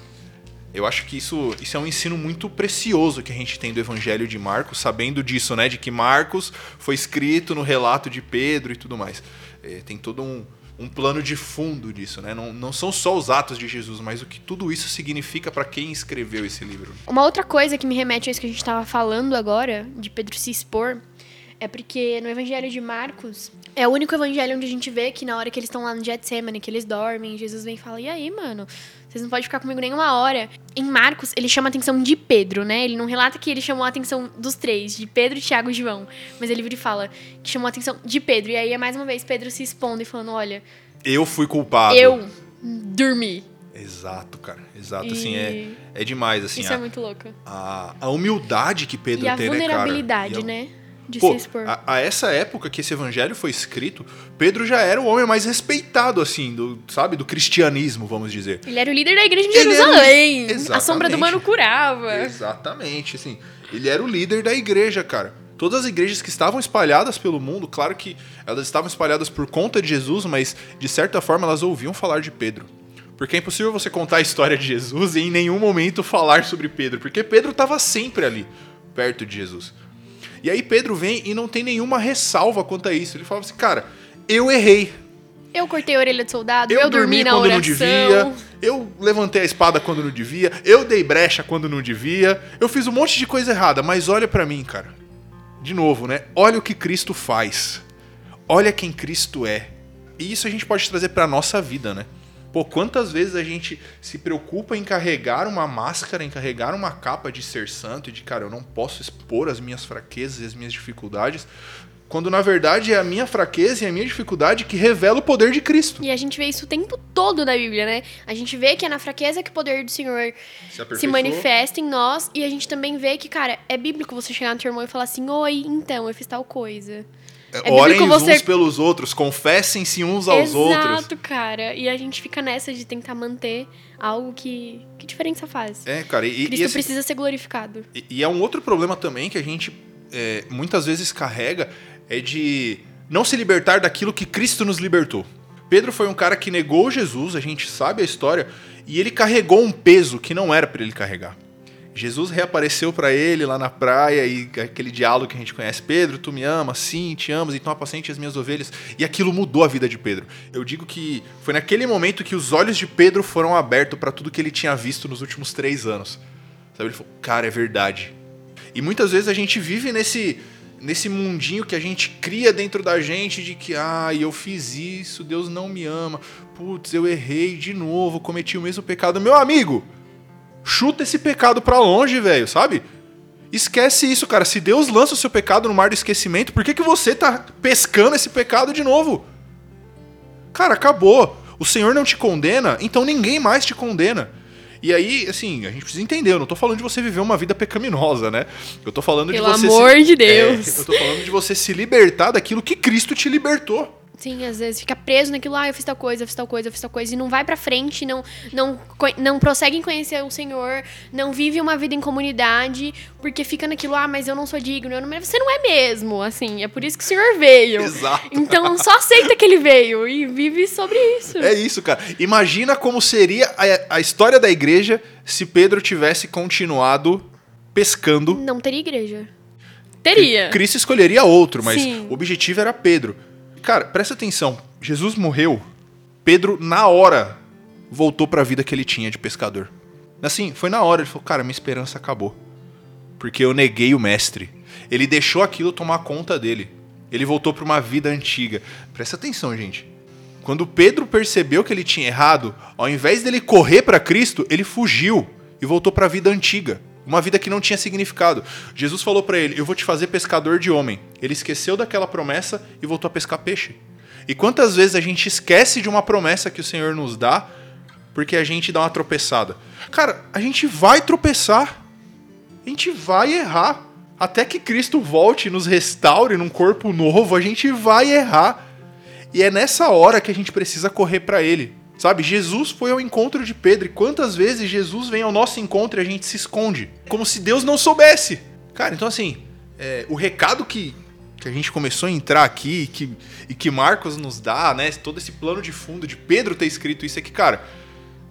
Eu acho que isso, isso é um ensino muito precioso que a gente tem do Evangelho de Marcos, sabendo disso, né? De que Marcos foi escrito no relato de Pedro e tudo mais. É, tem todo um, um plano de fundo disso, né? Não, não são só os atos de Jesus, mas o que tudo isso significa para quem escreveu esse livro. Uma outra coisa que me remete a isso que a gente estava falando agora, de Pedro se expor, é porque no Evangelho de Marcos é o único evangelho onde a gente vê que na hora que eles estão lá no Getsemane, que eles dormem, Jesus vem e fala: "E aí, mano, vocês não podem ficar comigo nenhuma hora". Em Marcos, ele chama a atenção de Pedro, né? Ele não relata que ele chamou a atenção dos três, de Pedro, Tiago e João, mas ele vira e fala que chamou a atenção de Pedro. E aí é mais uma vez Pedro se expondo e falando: "Olha, Eu fui culpado. eu dormi". Exato, cara. Exato, E assim, é, é demais, assim. Isso a, é muito louco. a, a humildade que Pedro E a tem, né, cara? vulnerabilidade, E a- né? De Pô, se expor. a, a essa época que esse evangelho foi escrito, Pedro já era o homem mais respeitado, assim, do, sabe, do cristianismo, vamos dizer. Ele era o líder da igreja de Ele era Jerusalém. A sombra do mano curava. Exatamente, assim. Ele era o líder da igreja, cara. Todas as igrejas que estavam espalhadas pelo mundo, claro que elas estavam espalhadas por conta de Jesus, mas de certa forma elas ouviam falar de Pedro. Porque é impossível você contar a história de Jesus e em nenhum momento falar sobre Pedro, porque Pedro estava sempre ali, perto de Jesus. E aí Pedro vem e não tem nenhuma ressalva quanto a isso. Ele fala assim, cara, eu errei. Eu cortei a orelha de soldado, Eu, eu, dormi dormi na quando oração. não devia, eu levantei a espada quando não devia, eu dei brecha quando não devia, eu fiz um monte de coisa errada, mas olha pra mim, cara. De novo, né? Olha o que Cristo faz. Olha quem Cristo é. E isso a gente pode trazer pra nossa vida, né? Pô, quantas vezes a gente se preocupa em carregar uma máscara, em carregar uma capa de ser santo e de, cara, eu não posso expor as minhas fraquezas e as minhas dificuldades, quando na verdade é a minha fraqueza e a minha dificuldade que revela o poder de Cristo. E a gente vê isso o tempo todo na Bíblia, né? A gente vê que é na fraqueza que o poder do Senhor se aperfeiçoou. manifesta em nós. E a gente também vê que, cara, é bíblico você chegar no teu irmão e falar assim: Oi, então, eu fiz tal coisa. É Orem bíblico você- uns pelos outros, confessem-se uns aos Exato, outros. cara. E a gente fica nessa de tentar manter algo que. Que diferença faz? É, cara, e, e Cristo esse- precisa ser glorificado. e- e é um outro problema também que a gente é, muitas vezes carrega, é de não se libertar daquilo que Cristo nos libertou. Pedro foi um cara que negou Jesus, a gente sabe a história, e ele carregou um peso que não era para ele carregar. Jesus reapareceu para ele lá na praia e aquele diálogo que a gente conhece: Pedro, tu me amas? Sim, te amas, então apacente as minhas ovelhas. E aquilo mudou a vida de Pedro. Eu digo que foi naquele momento que os olhos de Pedro foram abertos para tudo que ele tinha visto nos últimos três anos. Sabe? Ele falou: Cara, é verdade. E muitas vezes a gente vive nesse, nesse mundinho que a gente cria dentro da gente de que, ah, eu fiz isso, Deus não me ama. Putz, eu errei de novo, cometi o mesmo pecado. Meu amigo, chuta esse pecado pra longe, velho, sabe? Esquece isso, cara. Se Deus lança o seu pecado no mar do esquecimento, por que, que você tá pescando esse pecado de novo? Cara, acabou. O Senhor não te condena, então ninguém mais te condena. E aí, assim, a gente precisa entender, eu não tô falando de você viver uma vida pecaminosa, né? Eu tô falando Pelo de você. amor se... de Deus. É, eu tô falando de você se libertar daquilo que Cristo te libertou. Sim, às vezes fica preso naquilo, ah, eu fiz tal coisa, eu fiz tal coisa, eu fiz tal coisa, e não vai pra frente, não, não, não prossegue em conhecer o Senhor, não vive uma vida em comunidade, porque fica naquilo, ah, mas eu não sou digno, eu não mereço. Você não é mesmo, assim, é por isso que o Senhor veio. Exato. Então só aceita que ele veio e vive sobre isso. É isso, cara. Imagina como seria a, a história da igreja se Pedro tivesse continuado pescando. Não teria igreja. Teria. Cristo escolheria outro, mas Sim. o objetivo era Pedro. Cara, presta atenção. Jesus morreu. Pedro, na hora, voltou pra vida que ele tinha de pescador. Assim, foi na hora. Ele falou, cara, minha esperança acabou. Porque eu neguei o mestre. Ele deixou aquilo tomar conta dele. Ele voltou pra uma vida antiga. Presta atenção, gente. Quando Pedro percebeu que ele tinha errado, ao invés dele correr pra Cristo, ele fugiu e voltou pra vida antiga, uma vida que não tinha significado. Jesus falou pra ele: "Eu vou te fazer pescador de homem". Ele esqueceu daquela promessa e voltou a pescar peixe. E quantas vezes a gente esquece de uma promessa que o Senhor nos dá porque a gente dá uma tropeçada? Cara, a gente vai tropeçar. A gente vai errar. Até que Cristo volte e nos restaure num corpo novo, a gente vai errar. E é nessa hora que a gente precisa correr pra ele. Sabe, Jesus foi ao encontro de Pedro. E quantas vezes Jesus vem ao nosso encontro e a gente se esconde? Como se Deus não soubesse. Cara, então assim, é, o recado que, que a gente começou a entrar aqui e que, e que Marcos nos dá, né? Todo esse plano de fundo de Pedro ter escrito isso é que, cara,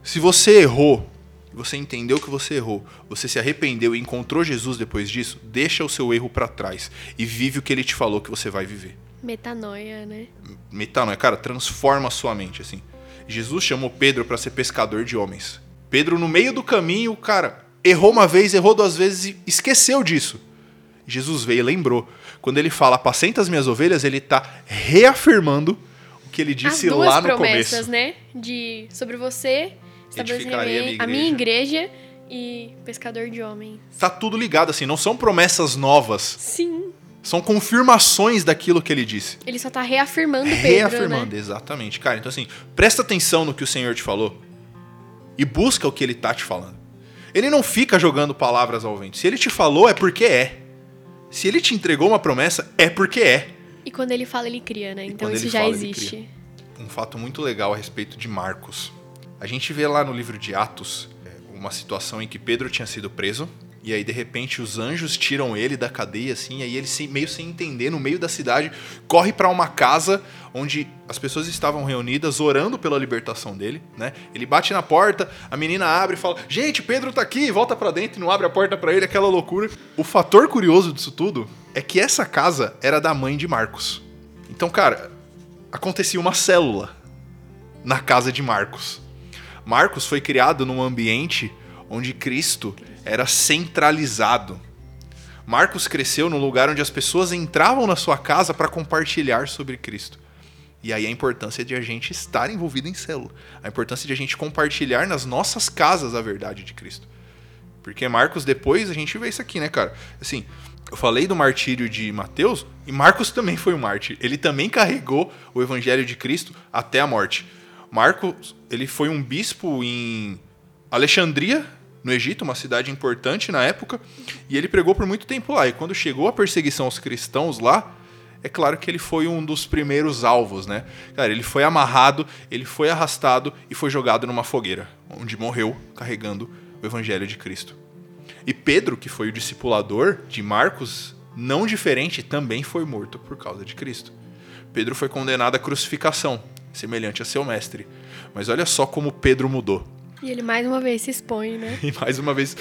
se você errou, você entendeu que você errou, você se arrependeu e encontrou Jesus depois disso, deixa o seu erro pra trás e vive o que ele te falou que você vai viver. Metanoia, né? Metanoia, cara, transforma a sua mente, assim. Jesus chamou Pedro para ser pescador de homens. Pedro, no meio do caminho, cara, errou uma vez, errou duas vezes e esqueceu disso. Jesus veio e lembrou. quando ele fala apacenta as minhas ovelhas, ele está reafirmando o que ele disse As duas lá no promessas, começo. né? De sobre você a a minha igreja e pescador de homens. Tá tudo ligado assim, não são promessas novas, Sim. São confirmações daquilo que ele disse. Ele só tá reafirmando Pedro, Reafirmando, né? exatamente. Cara, então assim, presta atenção no que o Senhor te falou e busca o que ele tá te falando. Ele não fica jogando palavras ao vento. Se ele te falou, é porque é. Se ele te entregou uma promessa, é porque é. E quando ele fala, ele cria, né? Então isso já fala, existe. Um fato muito legal a respeito de Marcos. A gente vê lá no livro de Atos é, uma situação em que Pedro tinha sido preso. E aí, de repente, os anjos tiram ele da cadeia, assim, e aí ele, meio sem entender, no meio da cidade, corre para uma casa onde as pessoas estavam reunidas orando pela libertação dele, né? Ele bate na porta, a menina abre e fala: Gente, Pedro tá aqui, volta para dentro e não abre a porta para ele, aquela loucura. O fator curioso disso tudo é que essa casa era da mãe de Marcos. Então, cara, acontecia uma célula na casa de Marcos. Marcos foi criado num ambiente onde Cristo era centralizado. Marcos cresceu num lugar onde as pessoas entravam na sua casa para compartilhar sobre Cristo. E aí a importância de a gente estar envolvido em célula. A importância de a gente compartilhar nas nossas casas a verdade de Cristo. Porque Marcos, depois, a gente vê isso aqui, né, cara? Assim, eu falei do martírio de Mateus, e Marcos também foi um mártir. Ele também carregou o evangelho de Cristo até a morte. Marcos, ele foi um bispo em Alexandria, no Egito, uma cidade importante na época, e ele pregou por muito tempo lá. E quando chegou a perseguição aos cristãos lá, é claro que ele foi um dos primeiros alvos, né? Cara, ele foi amarrado, ele foi arrastado e foi jogado numa fogueira, onde morreu carregando o evangelho de Cristo. E Pedro, que foi o discipulador de Marcos, não diferente, também foi morto por causa de Cristo. Pedro foi condenado à crucificação, semelhante a seu mestre. Mas olha só como Pedro mudou. E ele mais uma vez se expõe, né? E mais uma vez,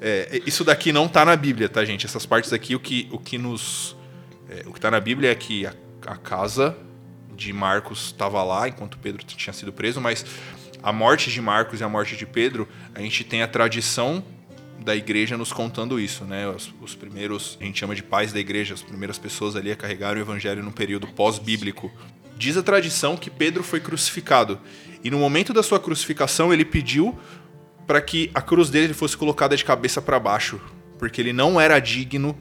é, isso daqui não tá na Bíblia, tá, gente? Essas partes aqui, o que, o que nos. é, o que tá na Bíblia é que a, a casa de Marcos estava lá enquanto Pedro tinha sido preso, mas a morte de Marcos e a morte de Pedro, a gente tem a tradição da igreja nos contando isso, né? Os, os primeiros, a gente chama de pais da igreja, as primeiras pessoas ali a carregar o evangelho no período pós-bíblico. Diz a tradição que Pedro foi crucificado. E no momento da sua crucificação, ele pediu para que a cruz dele fosse colocada de cabeça para baixo, porque ele não era digno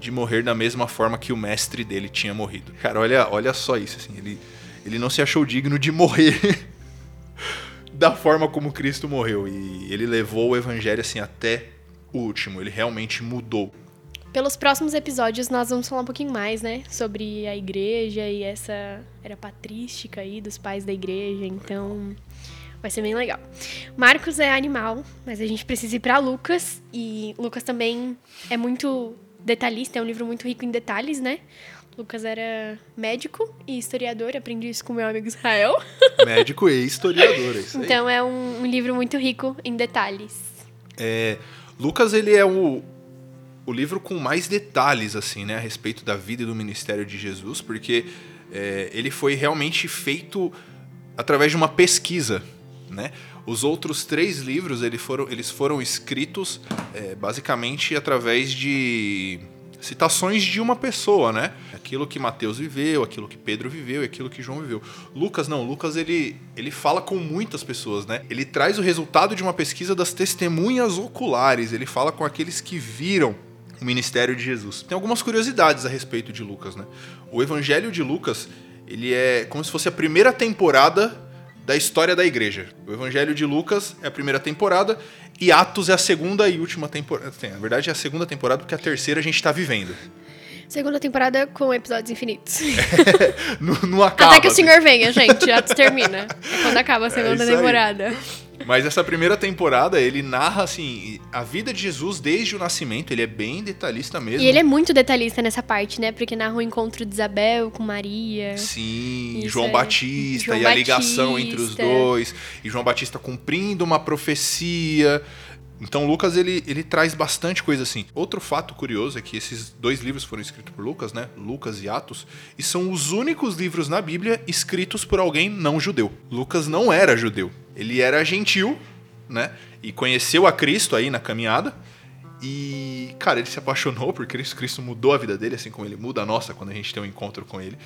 de morrer da mesma forma que o mestre dele tinha morrido. Cara, olha, olha só isso, assim, ele, ele não se achou digno de morrer da forma como Cristo morreu e ele levou o evangelho assim até o último, ele realmente mudou. Pelos próximos episódios, nós vamos falar um pouquinho mais, né? Sobre a igreja e essa era patrística aí dos pais da igreja. Então, vai ser bem legal. Marcos é animal, mas a gente precisa ir pra Lucas. E Lucas também é muito detalhista, é um livro muito rico em detalhes, né? Lucas era médico e historiador, aprendi isso com meu amigo Israel. Médico e historiador, é isso aí. Então, é um, um livro muito rico em detalhes. É, Lucas, ele é o, o livro com mais detalhes, assim, né, a respeito da vida e do ministério de Jesus, porque é, ele foi realmente feito através de uma pesquisa, né? Os outros três livros, ele foram, eles foram escritos é, basicamente através de citações de uma pessoa, né? Aquilo que Mateus viveu, aquilo que Pedro viveu e aquilo que João viveu. Lucas não, Lucas ele, ele fala com muitas pessoas, né? Ele traz o resultado de uma pesquisa das testemunhas oculares, ele fala com aqueles que viram o ministério de Jesus. Tem algumas curiosidades a respeito de Lucas, né? O evangelho de Lucas, ele é como se fosse a primeira temporada da história da igreja. O Evangelho de Lucas é a primeira temporada e Atos é a segunda e última temporada. Tem, Na verdade é a segunda temporada porque a terceira a gente tá vivendo. Segunda temporada com episódios infinitos. não, não acaba. Até que o assim. senhor venha, gente. Atos termina. É quando acaba a segunda isso aí. temporada. Mas essa primeira temporada, ele narra assim, a vida de Jesus desde o nascimento, ele é bem detalhista mesmo. E ele é muito detalhista nessa parte, né? Porque narra o encontro de Isabel com Maria. Sim, Isso João é. Batista João e a ligação Batista. entre os dois, e João Batista cumprindo uma profecia. Então Lucas ele, ele traz bastante coisa assim. Outro fato curioso é que esses dois livros foram escritos por Lucas, né? Lucas e Atos, e são os únicos livros na Bíblia escritos por alguém não judeu. Lucas não era judeu. Ele era gentil, né? E conheceu a Cristo aí na caminhada. E, cara, ele se apaixonou por Cristo, Cristo mudou a vida dele, assim como ele muda a nossa quando a gente tem um encontro com ele.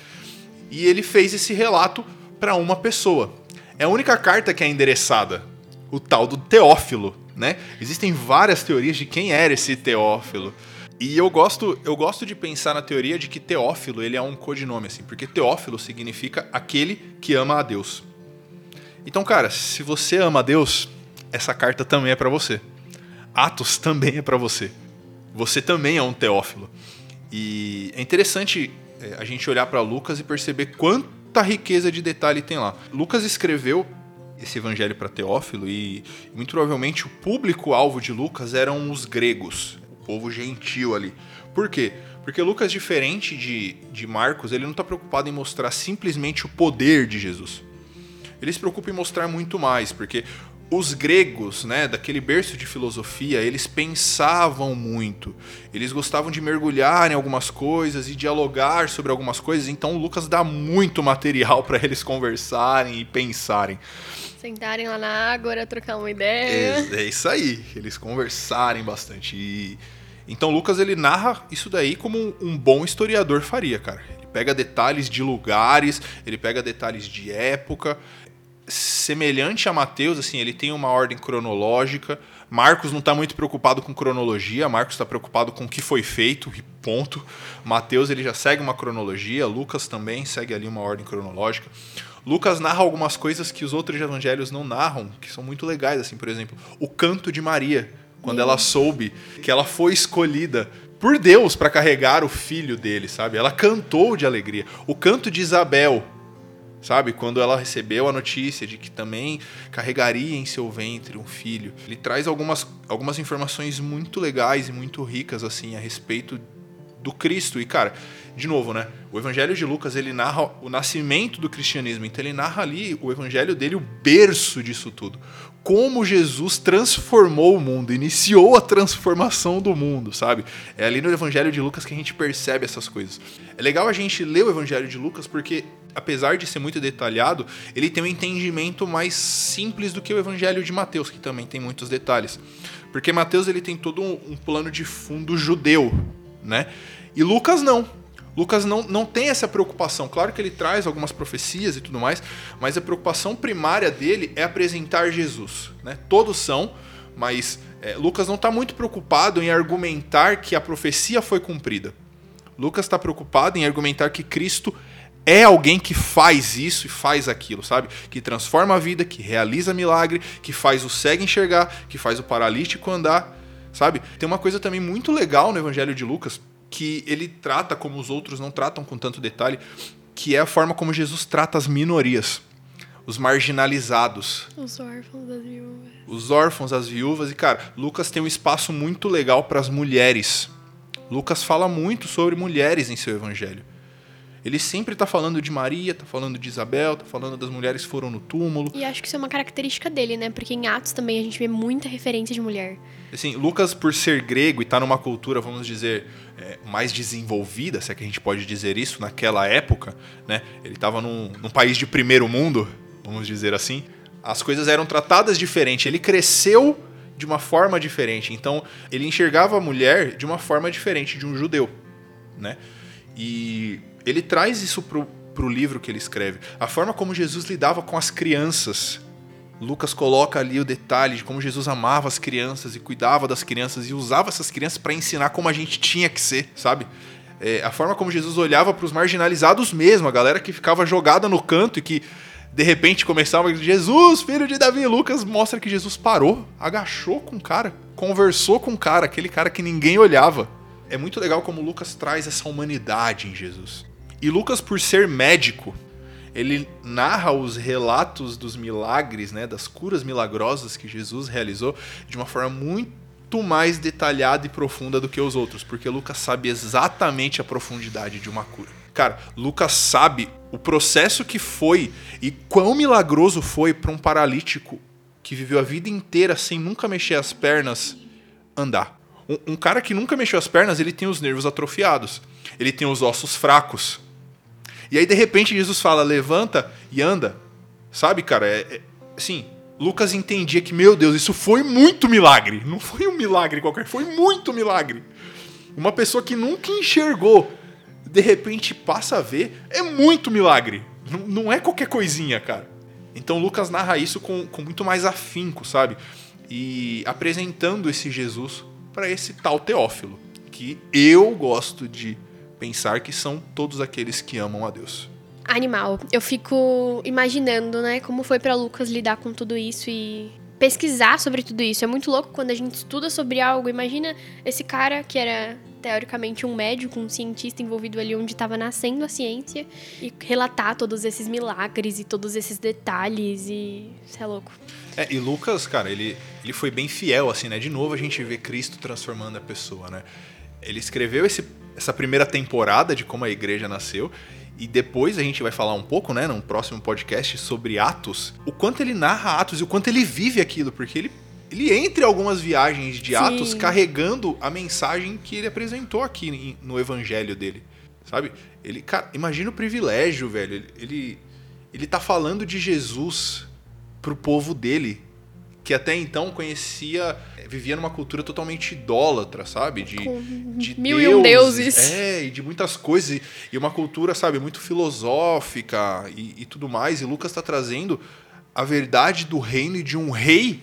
E ele fez esse relato para uma pessoa. É a única carta que é endereçada, o tal do Teófilo, né? Existem várias teorias de quem era esse Teófilo. E eu gosto, eu gosto de pensar na teoria de que Teófilo ele é um codinome, assim, porque Teófilo significa aquele que ama a Deus. Então, cara, se você ama a Deus, essa carta também é para você. Atos também é para você. Você também é um Teófilo. E é interessante é, a gente olhar para Lucas e perceber quanta riqueza de detalhe tem lá. Lucas escreveu esse evangelho para Teófilo e muito provavelmente o público-alvo de Lucas eram os gregos, o povo gentil ali. Por quê? Porque Lucas, diferente de, de Marcos, ele não está preocupado em mostrar simplesmente o poder de Jesus. Ele se preocupa em mostrar muito mais, porque os gregos, né, daquele berço de filosofia, eles pensavam muito. Eles gostavam de mergulhar em algumas coisas e dialogar sobre algumas coisas. Então, Lucas dá muito material para eles conversarem e pensarem. Sentarem lá na água, trocar uma ideia. É, é isso aí, eles conversarem bastante. E... Então, Lucas ele narra isso daí como um bom historiador faria, cara. Ele pega detalhes de lugares, ele pega detalhes de época semelhante a Mateus, assim, ele tem uma ordem cronológica. Marcos não está muito preocupado com cronologia, Marcos está preocupado com o que foi feito e ponto. Mateus ele já segue uma cronologia, Lucas também segue ali uma ordem cronológica. Lucas narra algumas coisas que os outros evangelhos não narram, que são muito legais, assim, por exemplo, o canto de Maria, quando ela soube que ela foi escolhida por Deus para carregar o filho dele, sabe? Ela cantou de alegria. O canto de Isabel, sabe? Quando ela recebeu a notícia de que também carregaria em seu ventre um filho. Ele traz algumas, algumas informações muito legais e muito ricas, assim, a respeito do Cristo. E, cara, de novo, né? O Evangelho de Lucas, ele narra o nascimento do cristianismo. Então, ele narra ali o Evangelho dele, o berço disso tudo. Como Jesus transformou o mundo, iniciou a transformação do mundo, sabe? É ali no Evangelho de Lucas que a gente percebe essas coisas. É legal a gente ler o Evangelho de Lucas porque apesar de ser muito detalhado, ele tem um entendimento mais simples do que o Evangelho de Mateus, que também tem muitos detalhes. Porque Mateus ele tem todo um, plano de fundo judeu, né? E Lucas não. Lucas não, não tem essa preocupação. Claro que ele traz algumas profecias e tudo mais, mas a preocupação primária dele é apresentar Jesus. Né? Todos são, mas é, Lucas não está muito preocupado em argumentar que a profecia foi cumprida. Lucas está preocupado em argumentar que Cristo é alguém que faz isso e faz aquilo, sabe? Que transforma a vida, que realiza milagre, que faz o cego enxergar, que faz o paralítico andar, sabe? Tem uma coisa também muito legal no Evangelho de Lucas que ele trata como os outros não tratam com tanto detalhe, que é a forma como Jesus trata as minorias, os marginalizados, os órfãos, as viúvas. Os órfãos, as viúvas e cara, Lucas tem um espaço muito legal para as mulheres. Lucas fala muito sobre mulheres em seu evangelho. Ele sempre está falando de Maria, está falando de Isabel, está falando das mulheres que foram no túmulo. E acho que isso é uma característica dele, né? Porque em Atos também a gente vê muita referência de mulher. Assim, Lucas, por ser grego e estar tá numa cultura, vamos dizer, é, mais desenvolvida, se é que a gente pode dizer isso, naquela época, né? Ele estava num, num país de primeiro mundo, vamos dizer assim. As coisas eram tratadas diferente. Ele cresceu de uma forma diferente. Então, ele enxergava a mulher de uma forma diferente de um judeu, né? E ele traz isso pro, pro livro que ele escreve. A forma como Jesus lidava com as crianças. Lucas coloca ali o detalhe de como Jesus amava as crianças e cuidava das crianças e usava essas crianças para ensinar como a gente tinha que ser, sabe? É, a forma como Jesus olhava para os marginalizados mesmo, a galera que ficava jogada no canto e que de repente começava Jesus, filho de Davi. Lucas mostra que Jesus parou, agachou com o cara, conversou com o cara, aquele cara que ninguém olhava. É muito legal como Lucas traz essa humanidade em Jesus. E Lucas, por ser médico, ele narra os relatos dos milagres, né, das curas milagrosas que Jesus realizou de uma forma muito mais detalhada e profunda do que os outros, porque Lucas sabe exatamente a profundidade de uma cura. Cara, Lucas sabe o processo que foi e quão milagroso foi para um paralítico que viveu a vida inteira sem nunca mexer as pernas andar. Um, um, cara que nunca mexeu as pernas, ele tem os nervos atrofiados, ele tem os ossos fracos, e aí, de repente, Jesus fala: levanta e anda. Sabe, cara? É, é, assim, Lucas entendia que, meu Deus, isso foi muito milagre. Não foi um milagre qualquer, foi muito milagre. Uma pessoa que nunca enxergou, de repente passa a ver, é muito milagre. Não, não é qualquer coisinha, cara. Então Lucas narra isso com, com muito mais afinco, sabe? E apresentando esse Jesus para esse tal Teófilo, que eu gosto de pensar que são todos aqueles que amam a Deus. Animal. Eu fico imaginando, né, como foi para Lucas lidar com tudo isso e pesquisar sobre tudo isso. É muito louco quando a gente estuda sobre algo. Imagina esse cara que era teoricamente um médico, um cientista envolvido ali onde estava nascendo a ciência e relatar todos esses milagres e todos esses detalhes e isso é louco. É, e Lucas, cara, ele, ele foi bem fiel, assim, né? De novo a gente vê Cristo transformando a pessoa, né? Ele escreveu esse, essa primeira temporada de como a igreja nasceu e depois a gente vai falar um pouco, né, num próximo podcast sobre Atos, o quanto ele narra Atos e o quanto ele vive aquilo, porque ele ele entre algumas viagens de Sim. Atos carregando a mensagem que ele apresentou aqui no evangelho dele, sabe? Ele, cara, imagina o privilégio, velho. Ele ele tá falando de Jesus pro povo dele, que até então conhecia, vivia numa cultura totalmente idólatra, sabe? De, de mil deuses, e um deuses. É, e de muitas coisas. E uma cultura, sabe, muito filosófica e, e tudo mais. E Lucas está trazendo a verdade do reino e de um rei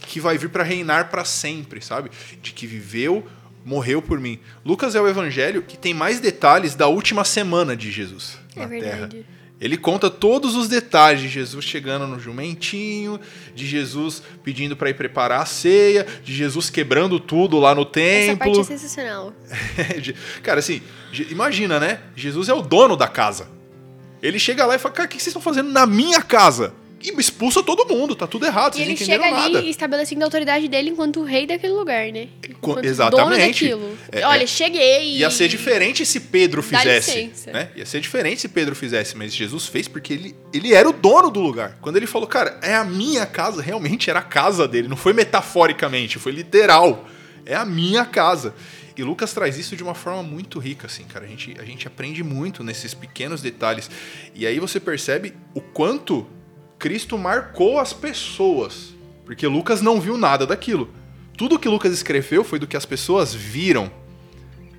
que vai vir para reinar para sempre, sabe? De que viveu, morreu por mim. Lucas é o evangelho que tem mais detalhes da última semana de Jesus é na verdade. Terra. Ele conta todos os detalhes de Jesus chegando no jumentinho, de Jesus pedindo para ir preparar a ceia, de Jesus quebrando tudo lá no templo. Essa parte é sensacional. Cara, assim, imagina, né? Jesus é o dono da casa. Ele chega lá e fala: Cara, o que vocês estão fazendo na minha casa? E expulsa todo mundo, tá tudo errado, e ele chega ali nada. estabelecendo a autoridade dele enquanto rei daquele lugar, né? Enquanto Exatamente. É, Olha, é, cheguei. Ia ser diferente se Pedro fizesse. Né? Ia ser diferente se Pedro fizesse, mas Jesus fez porque ele, ele era o dono do lugar. Quando ele falou, cara, é a minha casa, realmente era a casa dele, não foi metaforicamente, foi literal. É a minha casa. E Lucas traz isso de uma forma muito rica, assim, cara. A gente, a gente aprende muito nesses pequenos detalhes. E aí você percebe o quanto Cristo marcou as pessoas, porque Lucas não viu nada daquilo. Tudo que Lucas escreveu foi do que as pessoas viram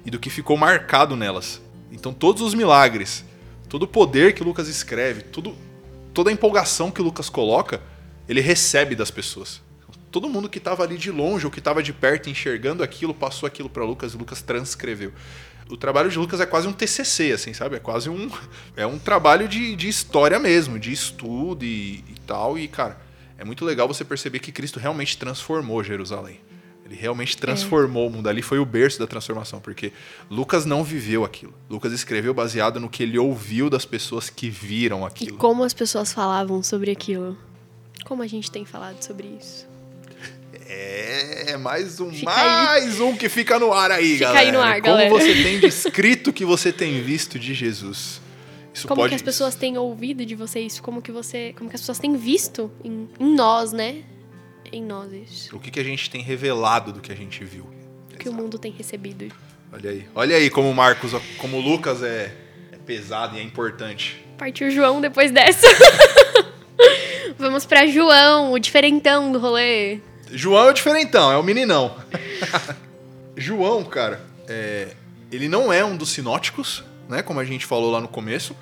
e do que ficou marcado nelas. Então todos os milagres, todo o poder que Lucas escreve, tudo, toda a empolgação que Lucas coloca, ele recebe das pessoas. Todo mundo que estava ali de longe ou que estava de perto enxergando aquilo, passou aquilo para Lucas e Lucas transcreveu o trabalho de Lucas é quase um TCC, assim, sabe? É quase um é um trabalho de, de história mesmo, de estudo e, e tal. E, cara, é muito legal você perceber que Cristo realmente transformou Jerusalém. Ele realmente é. transformou é. o mundo. Ali foi o berço da transformação, porque Lucas não viveu aquilo. Lucas escreveu baseado no que ele ouviu das pessoas que viram aquilo. E como as pessoas falavam sobre aquilo. Como a gente tem falado sobre isso. É, mais um, fica mais aí. um que fica no ar aí, fica galera. Aí no ar, Como galera. você tem descrito que você tem visto de Jesus? Isso como pode... que as pessoas têm ouvido de você isso? Como que você, como que as pessoas têm visto em, em nós, né? Em nós isso. O que, que a gente tem revelado do que a gente viu? O que Exato. o mundo tem recebido. Olha aí, olha aí como Marcos, como Lucas é, é pesado e é importante. Partiu João depois dessa. Vamos para João, o diferentão do rolê. João é o diferentão, é o meninão. João, cara, é, ele não é um dos sinóticos, né? Como a gente falou lá no começo.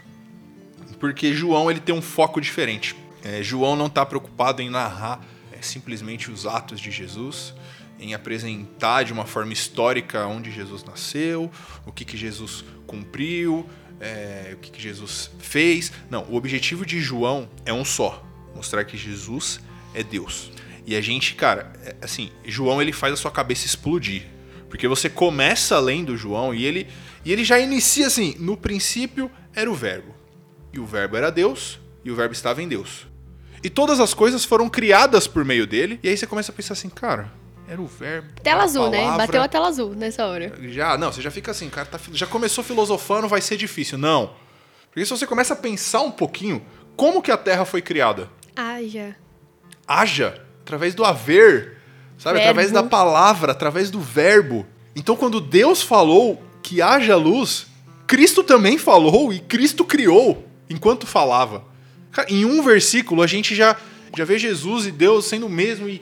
Porque João ele tem um foco diferente. É, João não está preocupado em narrar é, simplesmente os atos de Jesus, em apresentar de uma forma histórica onde Jesus nasceu, o que, que Jesus cumpriu, é, o que, que Jesus fez. Não, o objetivo de João é um só: mostrar que Jesus é Deus. E a gente, cara, é, assim, João ele faz a sua cabeça explodir. Porque você começa lendo João e ele, e ele já inicia assim: no princípio era o Verbo. E o Verbo era Deus, e o Verbo estava em Deus. E todas as coisas foram criadas por meio dele. E aí você começa a pensar assim, cara, era o verbo. Tela azul, né? palavra. né? Bateu a tela azul nessa hora. Já, não, você já fica assim, cara, tá, já começou filosofando, vai ser difícil. Não. Porque se você começa a pensar um pouquinho, como que a Terra foi criada? Haja. Haja? Através do haver, sabe? Verbo. Através da palavra, através do verbo. Então, quando Deus falou que haja luz, Cristo também falou e Cristo criou enquanto falava. Em um versículo, a gente já, Já vê Jesus e Deus sendo o mesmo e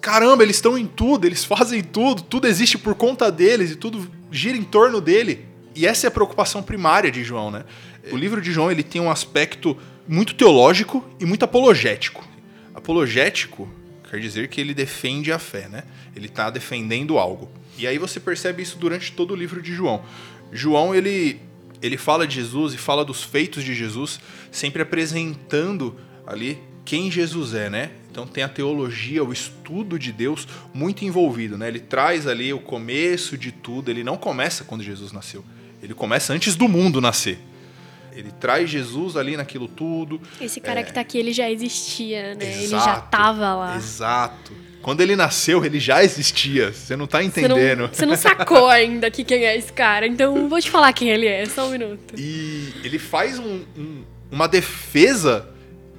caramba, eles estão em tudo, eles fazem tudo, tudo existe por conta deles e tudo gira em torno dele. E essa é a preocupação primária de João, né? O livro de João ele tem um aspecto muito teológico e muito apologético. Apologético quer dizer que ele defende a fé, né? Ele está defendendo algo. E aí você percebe isso durante todo o livro de João. João ele ele fala de Jesus e fala dos feitos de Jesus, sempre apresentando ali quem Jesus é, né? Então tem a teologia, o estudo de Deus muito envolvido, né? Ele traz ali o começo de tudo, ele não começa quando Jesus nasceu. Ele começa antes do mundo nascer. Ele traz Jesus ali naquilo tudo. Esse cara é... que tá aqui, ele já existia, né? Exato, ele já tava lá. Exato. Quando ele nasceu, ele já existia. Você não tá entendendo. Você não, você não sacou ainda que quem é esse cara. Então vou te falar quem ele é, só um minuto. E ele faz um, um, uma defesa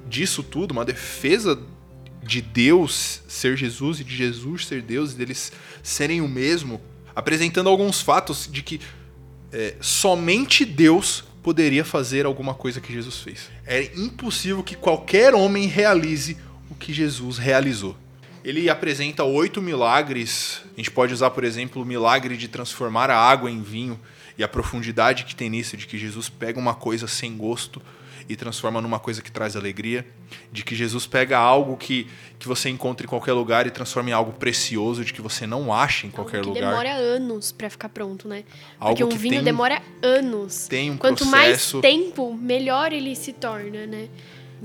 disso tudo, uma defesa de Deus ser Jesus e de Jesus ser Deus e deles serem o mesmo, apresentando alguns fatos de que é, somente Deus poderia fazer alguma coisa que Jesus fez. É impossível que qualquer homem realize o que Jesus realizou. Ele apresenta oito milagres. A gente pode usar, por exemplo, o milagre de transformar a água em vinho e a profundidade que tem nisso, de que Jesus pega uma coisa sem gosto e transforma numa coisa que traz alegria, de que Jesus pega algo que, que você encontra em qualquer lugar e transforma em algo precioso, de que você não acha em qualquer algo que lugar. demora anos para ficar pronto, né? Algo Porque um vinho tem, demora anos. Tem um Quanto processo... mais tempo, melhor ele se torna, né?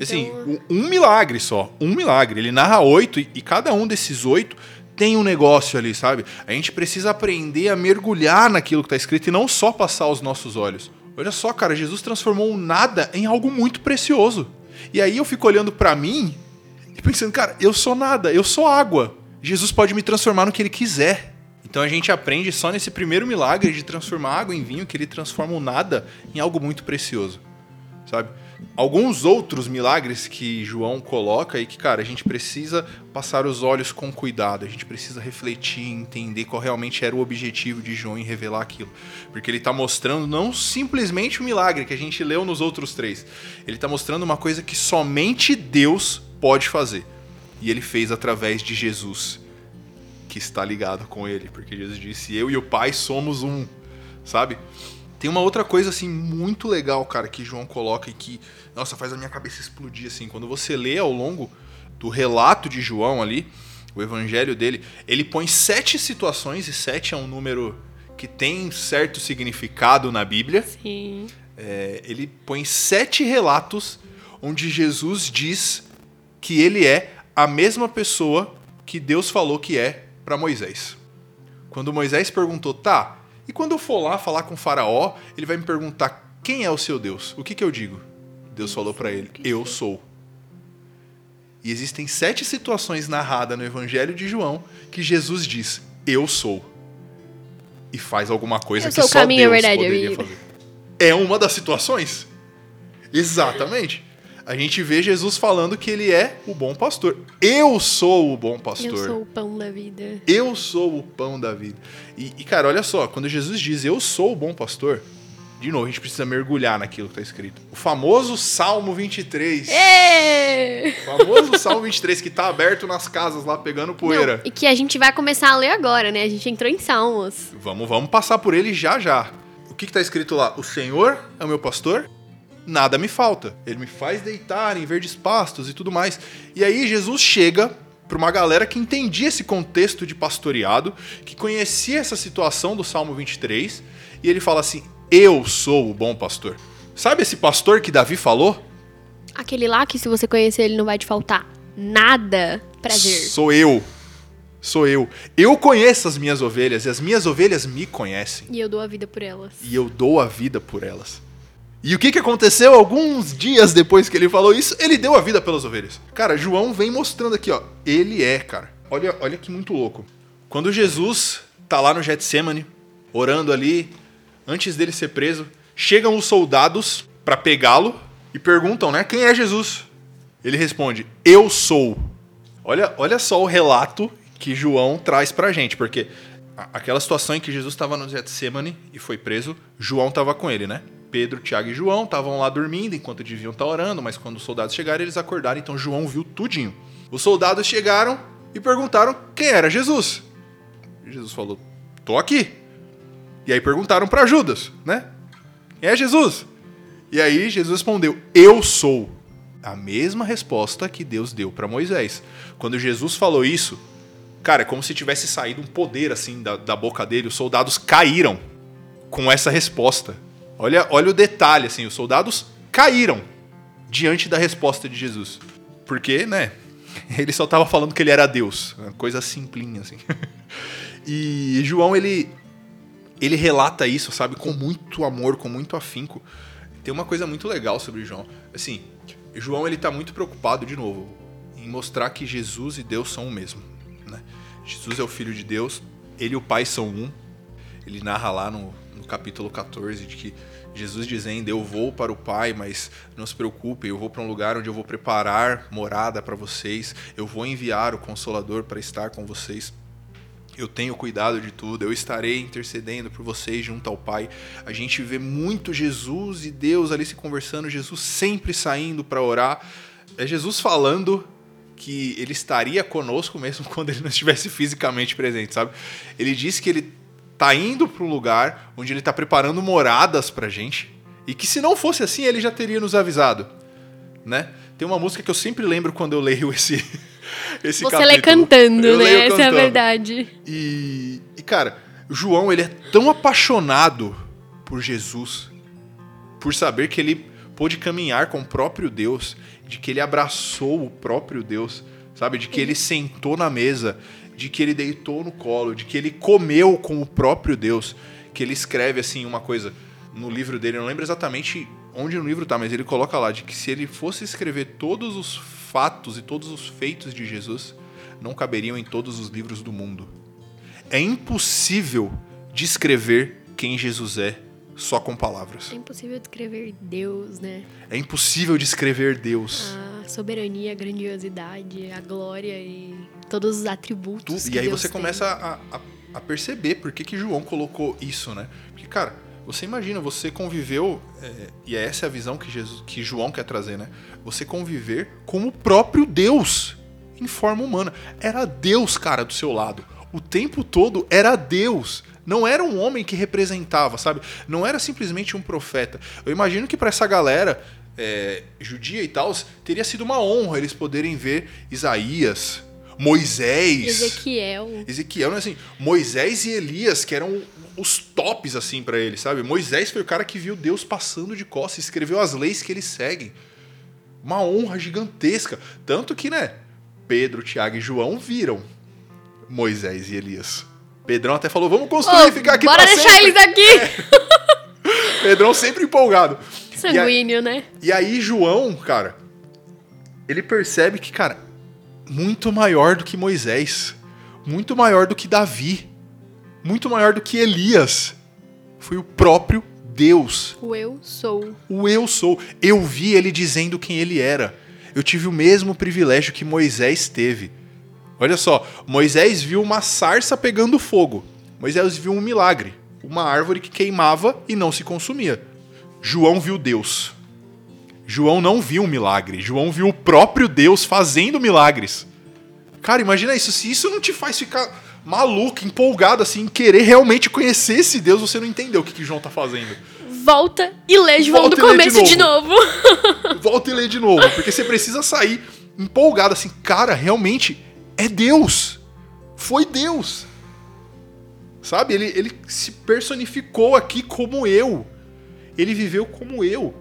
Assim, então... um milagre só, um milagre. Ele narra oito e, e cada um desses oito tem um negócio ali, sabe? A gente precisa aprender a mergulhar naquilo que está escrito e não só passar os nossos olhos. Olha só, cara, Jesus transformou o nada em algo muito precioso. E aí eu fico olhando para mim e pensando, cara, eu sou nada, eu sou água. Jesus pode me transformar no que ele quiser. Então a gente aprende só nesse primeiro milagre de transformar água em vinho que ele transforma o nada em algo muito precioso. Sabe? Alguns outros milagres que João coloca e que, cara, a gente precisa passar os olhos com cuidado, a gente precisa refletir, entender qual realmente era o objetivo de João em revelar aquilo. Porque ele está mostrando não simplesmente o milagre que a gente leu nos outros três, ele está mostrando uma coisa que somente Deus pode fazer. E ele fez através de Jesus, que está ligado com ele, porque Jesus disse: Eu e o Pai somos um, sabe? Tem uma outra coisa, assim, muito legal, cara, que João coloca e que, nossa, faz a minha cabeça explodir, assim. Quando você lê ao longo do relato de João ali, o evangelho dele, ele põe sete situações, e sete é um número que tem certo significado na Bíblia. Sim. É, ele põe sete relatos onde Jesus diz que ele é a mesma pessoa que Deus falou que é para Moisés. Quando Moisés perguntou, tá, e quando eu for lá falar com o faraó, ele vai me perguntar quem é o seu Deus. O que, que eu digo? Deus falou para ele: Eu sou. E existem sete situações narradas no Evangelho de João que Jesus diz: Eu sou. E faz alguma coisa eu que só caminho, Deus verdade, poderia fazer. É uma das situações. Exatamente a gente vê Jesus falando que ele é o bom pastor. Eu sou o bom pastor. Eu sou o pão da vida. Eu sou o pão da vida. E, e cara, olha só, quando Jesus diz eu sou o bom pastor, de novo, a gente precisa mergulhar naquilo que está escrito. O famoso Salmo 23. Êêê! O famoso Salmo 23 que está aberto nas casas lá pegando poeira. Não, e que a gente vai começar a ler agora, né? A gente entrou em Salmos. Vamos, vamos passar por ele já já. O que está escrito lá? O Senhor é o meu pastor nada me falta. Ele me faz deitar em verdes pastos e tudo mais. E aí Jesus chega para uma galera que entendia esse contexto de pastoreado, que conhecia essa situação do Salmo 23, e ele fala assim: Eu sou o bom pastor. Sabe esse pastor que Davi falou? Aquele lá que se você conhecer ele não vai te faltar nada prazer. Sou eu. Sou eu. Eu conheço as minhas ovelhas e as minhas ovelhas me conhecem. E eu dou a vida por elas. E eu dou a vida por elas. E o que, que aconteceu alguns dias depois que ele falou isso? Ele deu a vida pelas ovelhas. Cara, João vem mostrando aqui, ó. Ele é, cara. Olha, olha que muito louco. Quando Jesus tá lá no Getsemane, orando ali, antes dele ser preso, chegam os soldados para pegá-lo e perguntam, né, quem é Jesus? Ele responde: Eu sou. Olha, olha só o relato que João traz pra gente, porque aquela situação em que Jesus estava no Getsemane e foi preso, João estava com ele, né? Pedro, Tiago e João estavam lá dormindo enquanto deviam estar orando, mas quando os soldados chegaram, eles acordaram, então João viu tudinho. Os soldados chegaram e perguntaram quem era Jesus. Jesus falou: "Tô aqui". E aí perguntaram para Judas, né? Quem é Jesus? E aí Jesus respondeu: "Eu sou". A mesma resposta que Deus deu para Moisés. Quando Jesus falou isso, cara, é como se tivesse saído um poder assim da, da boca dele, os soldados caíram com essa resposta. Olha, olha o detalhe, assim, os soldados caíram diante da resposta de Jesus. Porque, né, ele só estava falando que ele era Deus. Uma coisa simplinha, assim. E João, ele, ele relata isso, sabe, com muito amor, com muito afinco. Tem uma coisa muito legal sobre João. Assim, João, ele tá muito preocupado, de novo, em mostrar que Jesus e Deus são o mesmo. Né? Jesus é o Filho de Deus, ele e o Pai são um. Ele narra lá no, capítulo 14 de que Jesus dizendo: Eu vou para o Pai, mas não se preocupem, eu vou para um lugar onde eu vou preparar morada para vocês, eu vou enviar o Consolador para estar com vocês. Eu tenho cuidado de tudo, eu estarei intercedendo por vocês junto ao Pai. A gente vê muito Jesus e Deus ali se conversando, Jesus sempre saindo para orar. É Jesus falando que ele estaria conosco mesmo quando ele não estivesse fisicamente presente, sabe? Ele disse que ele tá indo para um lugar onde ele está preparando moradas pra gente e que se não fosse assim ele já teria nos avisado, né? Tem uma música que eu sempre lembro quando eu leio esse esse Você capítulo. lê cantando, Eu né? Essa é a cantando. verdade. E, e cara, João ele é tão apaixonado por Jesus, por saber que ele pôde caminhar com o próprio Deus, de que ele abraçou o próprio Deus, sabe? De que ele sentou na mesa, de que ele deitou no colo, de que ele comeu com o próprio Deus, que ele escreve assim uma coisa no livro dele, eu não lembro exatamente onde no livro tá, mas ele coloca lá de que se ele fosse escrever todos os fatos e todos os feitos de Jesus, não caberiam em todos os livros do mundo. É impossível descrever quem Jesus é só com palavras. É impossível descrever Deus, né? É impossível descrever Deus. A soberania, a grandiosidade, a glória e todos os atributos. E aí Deus você tem. começa a, a- a perceber por que, que João colocou isso, né? Porque, cara, você imagina, você conviveu, é, e essa é a visão que, Jesus, que João quer trazer, né? Você conviver com o próprio Deus em forma humana. Era Deus, cara, do seu lado. O tempo todo era Deus. Não era um homem que representava, sabe? Não era simplesmente um profeta. Eu imagino que para essa galera é, judia e tal, teria sido uma honra eles poderem ver Isaías, Moisés. Ezequiel. Ezequiel, né, assim, Moisés e Elias, que eram os tops, assim, pra eles, sabe? Moisés foi o cara que viu Deus passando de costas, escreveu as leis que eles seguem. Uma honra gigantesca. Tanto que, né, Pedro, Tiago e João viram Moisés e Elias. Pedrão até falou, vamos construir, Ô, ficar aqui bora deixar sempre. eles aqui! Pedrão sempre empolgado. E, a- Sanguíneo, né? e aí João, cara, ele percebe que, cara, muito maior do que Moisés, muito maior do que Davi, muito maior do que Elias, foi o próprio Deus. O eu sou. O eu sou. Eu vi ele dizendo quem ele era. Eu tive o mesmo privilégio que Moisés teve. Olha só, Moisés viu uma sarça pegando fogo. Moisés viu um milagre, uma árvore que queimava e não se consumia. João viu Deus. João não viu um milagre. João viu o próprio Deus fazendo milagres. Cara, imagina isso. Se isso não te faz ficar maluco, empolgado, assim, em querer realmente conhecer esse Deus, você não entendeu o que, que João tá fazendo. Volta e lê João Volta do lê de começo de novo. volta e lê de novo, porque você precisa sair empolgado assim, cara, realmente é Deus. Foi Deus. Sabe? Ele, ele se personificou aqui como eu. Ele viveu como eu.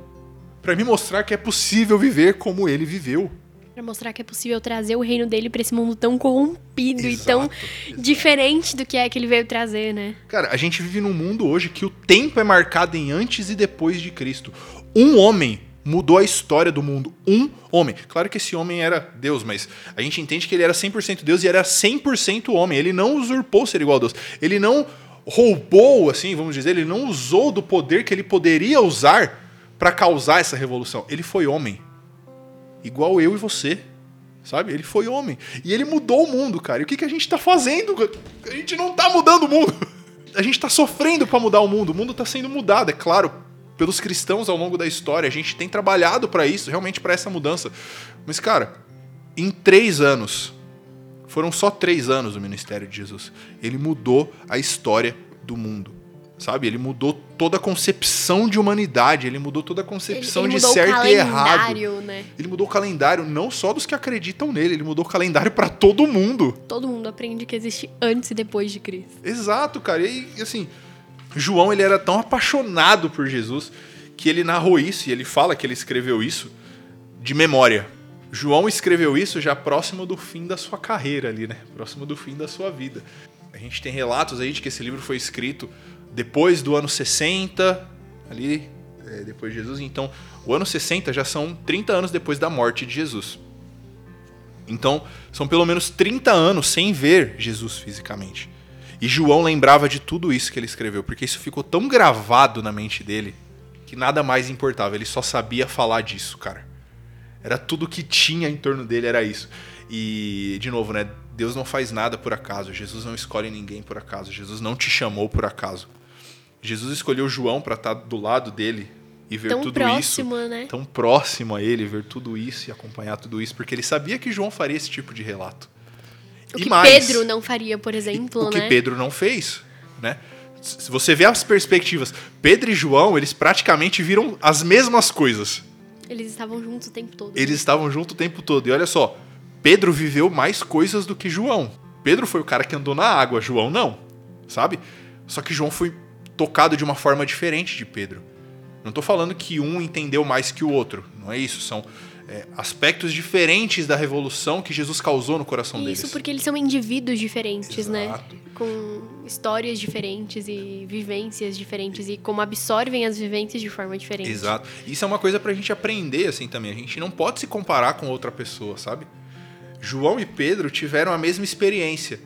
Pra me mostrar que é possível viver como ele viveu. Pra mostrar que é possível trazer o reino dele pra esse mundo tão corrompido e tão Exato, exato. diferente do que é que ele veio trazer, né? Cara, a gente vive num mundo hoje que o tempo é marcado em antes e depois de Cristo. Um homem mudou a história do mundo. Um homem. Claro que esse homem era Deus, mas a gente entende que ele era 100% Deus e era 100% homem. Ele não usurpou ser igual a Deus. Ele não roubou, assim, vamos dizer, ele não usou do poder que ele poderia usar para causar essa revolução. Ele foi homem. Igual eu e você. Sabe? Ele foi homem. E ele mudou o mundo, cara. E o que, que a gente tá fazendo? A gente não tá mudando o mundo. A gente tá sofrendo para mudar o mundo. O mundo tá sendo mudado, é claro, pelos cristãos ao longo da história. A gente tem trabalhado para isso, realmente para essa mudança. Mas, cara, em três anos, foram só três anos do ministério de Jesus, ele mudou a história do mundo. Sabe? Ele mudou toda a concepção de humanidade, ele mudou toda a concepção ele, ele de certo e errado. Né? Ele mudou o calendário não só dos que acreditam nele, ele mudou o calendário para todo mundo. Todo mundo aprende que existe antes e depois de Cristo. Exato, cara. E assim, João ele era tão apaixonado por Jesus que ele narrou isso e ele fala que ele escreveu isso de memória. João escreveu isso já próximo do fim da sua carreira ali, né? Próximo do fim da sua vida. A gente tem relatos aí de que esse livro foi escrito depois do ano 60, ali, é, depois de Jesus. Então, o ano 60 já são 30 anos depois da morte de Jesus. Então, são pelo menos 30 anos sem ver Jesus fisicamente. E João lembrava de tudo isso que ele escreveu, porque isso ficou tão gravado na mente dele que nada mais importava. Ele só sabia falar disso, cara. Era tudo que tinha em torno dele, era isso. E, de novo, né? Deus não faz nada por acaso. Jesus não escolhe ninguém por acaso. Jesus não te chamou por acaso. Jesus escolheu João para estar tá do lado dele e ver tão tudo próximo, isso. Né? Tão próximo a ele, ver tudo isso e acompanhar tudo isso, porque ele sabia que João faria esse tipo de relato. O e que mais, Pedro não faria, por exemplo, o né? que Pedro não fez, né? Se você vê as perspectivas, Pedro e João, eles praticamente viram as mesmas coisas. Eles estavam juntos o tempo todo. Eles estavam juntos o tempo todo. E olha só, Pedro viveu mais coisas do que João. Pedro foi o cara que andou na água, João não, sabe? Só que João foi tocado de uma forma diferente de Pedro. Não estou falando que um entendeu mais que o outro, não é isso. São é, aspectos diferentes da revolução que Jesus causou no coração isso deles. Isso porque eles são indivíduos diferentes, né? Exato. né? Com histórias diferentes e vivências diferentes e como absorvem as vivências de forma diferente. Exato. Isso é uma coisa pra gente aprender assim também. A gente não pode se comparar com outra pessoa, sabe? João e Pedro tiveram a mesma experiência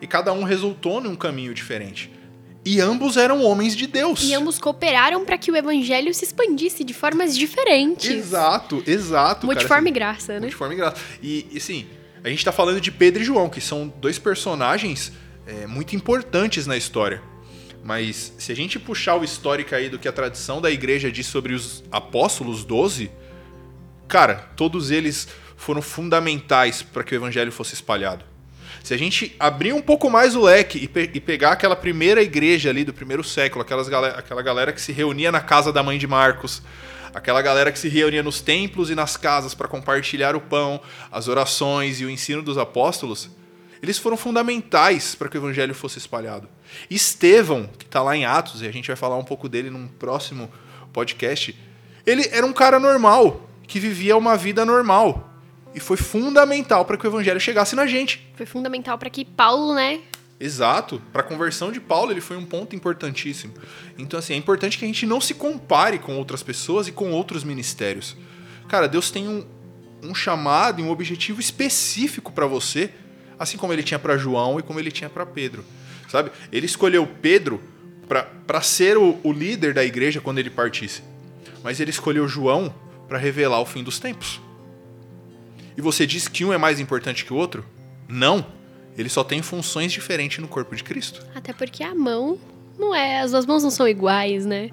e cada um resultou num caminho diferente. E ambos eram homens de Deus. E ambos cooperaram para que o evangelho se expandisse de formas diferentes. Exato, exato. Multiforme cara, assim, graça, né? Multiforme graça. E, e assim, a gente tá falando de Pedro e João, que são dois personagens é, muito importantes na história. Mas se a gente puxar o histórico aí do que a tradição da igreja diz sobre os apóstolos 12, cara, todos eles foram fundamentais para que o evangelho fosse espalhado. Se a gente abrir um pouco mais o leque e, pe e pegar aquela primeira igreja ali do primeiro século, aquelas aquela galera que se reunia na casa da mãe de Marcos, aquela galera que se reunia nos templos e nas casas para compartilhar o pão, as orações e o ensino dos apóstolos, eles foram fundamentais para que o evangelho fosse espalhado. Estevão, que está lá em Atos, e a gente vai falar um pouco dele num próximo podcast, ele era um cara normal, que vivia uma vida normal. E foi fundamental para que o evangelho chegasse na gente. Foi fundamental para que Paulo, né? Exato. Para a conversão de Paulo, ele foi um ponto importantíssimo. Então, assim, é importante que a gente não se compare com outras pessoas e com outros ministérios. Cara, Deus tem um, um chamado e um objetivo específico para você, assim como ele tinha para João e como ele tinha para Pedro. Sabe? Ele escolheu Pedro para ser o, o líder da igreja quando ele partisse. Mas ele escolheu João para revelar o fim dos tempos. E você diz que um é mais importante que o outro? Não. Ele só tem funções diferentes no corpo de Cristo. Até porque a mão não é. As duas mãos não são iguais, né?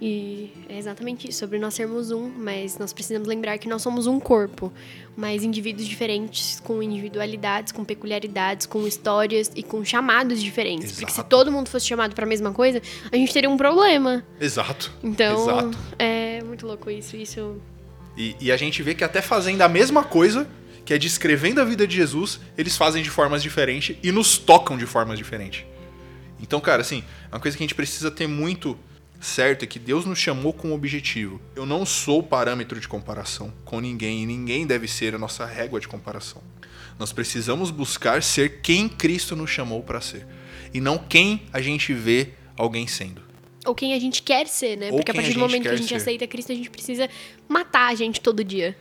E é exatamente isso, sobre nós sermos um, mas nós precisamos lembrar que nós somos um corpo, mas indivíduos diferentes, com individualidades, com peculiaridades, com histórias e com chamados diferentes. Exato. Porque se todo mundo fosse chamado para a mesma coisa, a gente teria um problema. Exato. Então, Exato. é muito louco isso. Isso e, e, a gente vê que até fazendo a mesma coisa, que é descrevendo a vida de Jesus, eles fazem de formas diferentes e nos tocam de formas diferentes. Então, cara, assim, uma coisa que a gente precisa ter muito certo é que Deus nos chamou com um objetivo. Eu não sou parâmetro de comparação com ninguém e ninguém deve ser a nossa régua de comparação. Nós precisamos buscar ser quem Cristo nos chamou para ser e não quem a gente vê alguém sendo. Ou quem a gente quer ser, né? Ou Porque a partir do momento que a gente ser. aceita Cristo, a gente precisa matar a gente todo dia.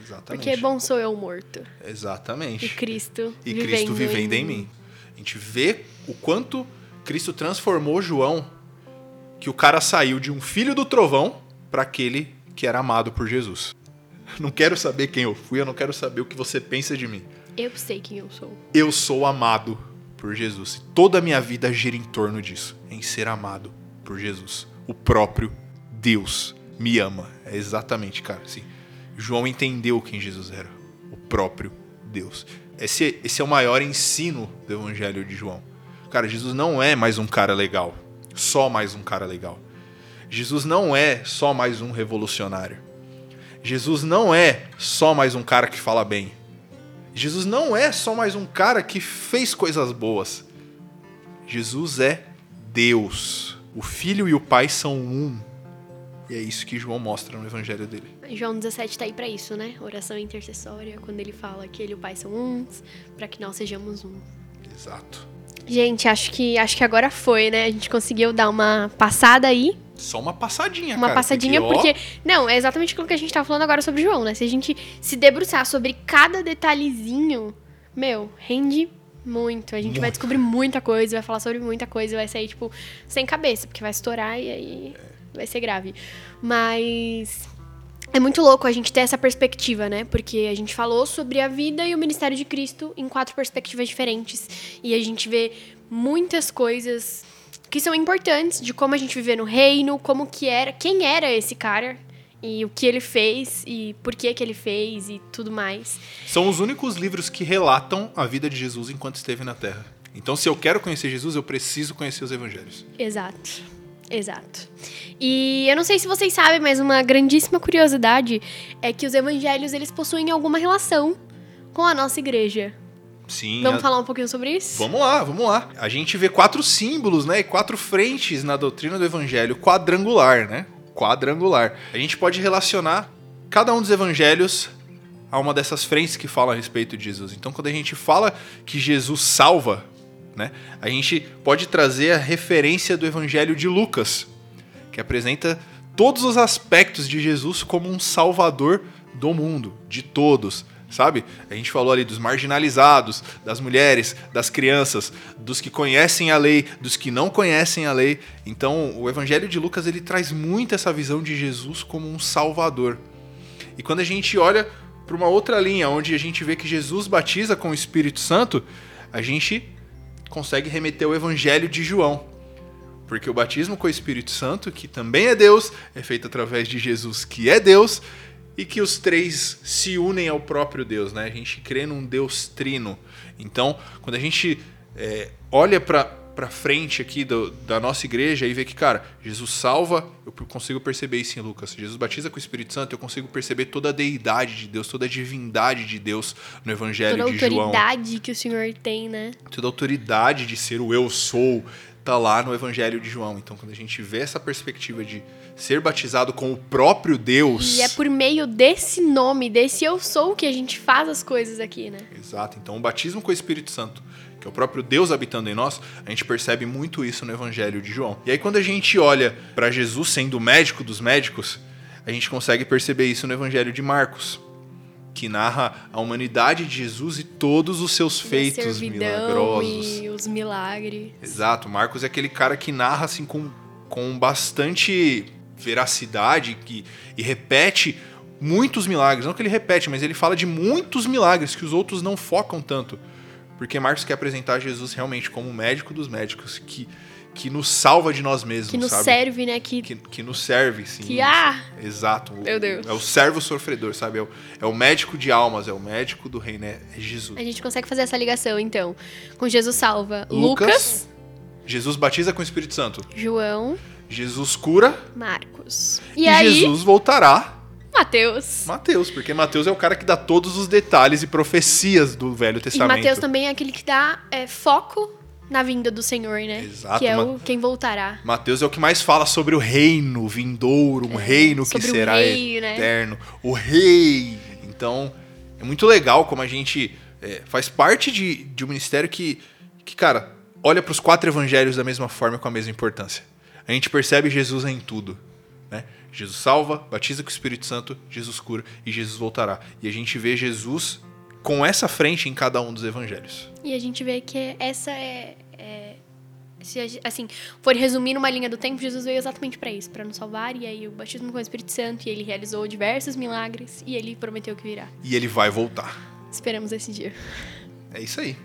Exatamente. Porque bom sou eu morto. Exatamente. E Cristo e vivendo Cristo vivendo em em mim. A gente vê o quanto Cristo transformou João, que o cara saiu de um filho do trovão para aquele que era amado por Jesus. Não quero saber quem eu fui, eu não quero saber o que você pensa de mim. Eu sei quem eu sou. Eu sou amado por Jesus. E toda a minha vida gira em torno disso, em ser amado por Jesus, o próprio Deus me ama. É exatamente, cara, assim. João entendeu quem Jesus era, o próprio Deus. Esse, esse é o maior ensino do Evangelho de João. Cara, Jesus não é mais um cara legal, só mais um cara legal. Jesus não é só mais um revolucionário. Jesus não é só mais um cara que fala bem. Jesus não é só mais um cara que fez coisas boas. Jesus é Deus. O Filho e o Pai são um. E é isso que João mostra no evangelho dele. João 17 tá aí para isso, né? Oração intercessória, quando ele fala que ele e o Pai são uns, para que nós sejamos um. Exato. Gente, acho que acho que agora foi, né? A gente conseguiu dar uma passada aí. Só uma passadinha, Uma cara, passadinha, porque, porque. Não, é exatamente aquilo que a gente tá falando agora sobre João, né? Se a gente se debruçar sobre cada detalhezinho, meu, rende muito. A gente vai Muito. descobrir muita coisa, vai falar sobre muita coisa, vai sair, tipo, sem cabeça, porque vai estourar e aí vai ser grave. Mas. É muito louco a gente ter essa perspectiva, né? Porque a gente falou sobre a vida e o ministério de Cristo em quatro perspectivas diferentes. E a gente vê muitas coisas que são importantes de como a gente viver no reino, como que era, quem era esse cara e o que ele fez e por que que ele fez e tudo mais. São os únicos livros que relatam a vida de Jesus enquanto esteve na Terra. Então, se eu quero conhecer Jesus, eu preciso conhecer os evangelhos. Exato. Exato. E eu não sei se vocês sabem, mas uma grandíssima curiosidade é que os evangelhos eles possuem alguma relação com a nossa igreja. Sim. Vamos a- falar um pouquinho sobre isso? Vamos lá, vamos lá. A gente vê quatro símbolos, né? E quatro frentes na doutrina do evangelho quadrangular, né? Quadrangular. A gente pode relacionar cada um dos evangelhos a uma dessas frentes que fala a respeito de Jesus. Então, quando a gente fala que Jesus salva, né? A gente pode trazer a referência do evangelho de Lucas, que apresenta todos os aspectos de Jesus como um salvador do mundo, de todos, sabe? A gente falou ali dos marginalizados, das mulheres, das crianças, dos que conhecem a lei, dos que não conhecem a lei. Então, o evangelho de Lucas ele traz muito essa visão de Jesus como um salvador. E quando a gente olha para uma outra linha, onde a gente vê que Jesus batiza com o Espírito Santo, a gente consegue remeter ao Evangelho de João. Porque o batismo com o Espírito Santo, que também é Deus, é feito através de Jesus, que é Deus, e que os três se unem ao próprio Deus, né? A gente crê num Deus trino. Então, quando a gente é, olha para para frente aqui do- da nossa igreja e vê que, cara, Jesus salva, eu consigo perceber isso em Lucas. Jesus batiza com o Espírito Santo, eu consigo perceber toda a deidade de Deus, toda a divindade de Deus no Evangelho Toda a de João autoridade que o Senhor tem, né? toda a autoridade de ser o eu sou tá lá no Evangelho de João. Então, quando a gente vê essa perspectiva de ser batizado com o próprio Deus, E é por meio desse nome, desse eu sou, que a gente faz as coisas aqui, né? exato. Então, o batismo com o Espírito Santo, que é o próprio Deus habitando em nós, a gente percebe muito isso no Evangelho de João. E aí, quando a gente olha para Jesus sendo o médico dos médicos, a gente consegue perceber isso no Evangelho de Marcos. Que narra a humanidade de Jesus e todos os seus feitos servidão milagrosos. e os milagres. Exato, Marcos é aquele cara que narra assim com, com bastante veracidade que, e repete muitos milagres. Não que ele repete, mas ele fala de muitos milagres que os outros não focam tanto. Porque Marcos quer apresentar Jesus realmente como o médico dos médicos, que, que nos salva de nós mesmos, Que nos sabe? serve, né? Que, Que, que nos serve, sim. Que, ah! Exato. Meu Deus. É o servo sofredor, sabe? É o, é o médico de almas, é o médico do reino, é é Jesus. a gente consegue fazer essa ligação, então. Com Jesus salva Lucas. Lucas, Jesus batiza com o Espírito Santo. João, Jesus cura Marcos. E, E, aí, Jesus voltará Mateus. Mateus, porque Mateus é o cara que dá todos os detalhes e profecias do Velho E Testamento. Mateus também é aquele que dá é, foco na vinda do Senhor, né? Exato, Que é o quem voltará. Mateus é o que mais fala sobre o reino vindouro, um reino que É, sobre o será rei, né? eterno. O rei. Então, é muito legal como a gente é, faz parte de, de um ministério que, que cara, olha para os quatro evangelhos da mesma forma e com a mesma importância. A gente percebe Jesus em tudo. Né? Jesus salva, batiza com o Espírito Santo, Jesus cura e Jesus voltará. E a gente vê Jesus com essa frente em cada um dos evangelhos. E a gente vê que essa é. é- se assim, for resumir numa linha do tempo, Jesus veio exatamente pra isso, pra nos salvar. E aí o batismo com o Espírito Santo, e ele realizou diversos milagres, e ele prometeu que virá. E ele vai voltar. Esperamos esse dia. É isso aí.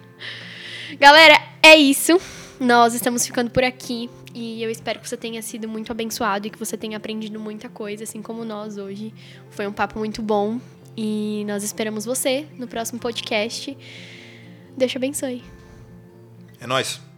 Galera, é isso. Nós estamos ficando por aqui. E eu espero que você tenha sido muito abençoado e que você tenha aprendido muita coisa, assim como nós hoje. Foi um papo muito bom. E nós esperamos você no próximo podcast. Te abençoe. É nóis.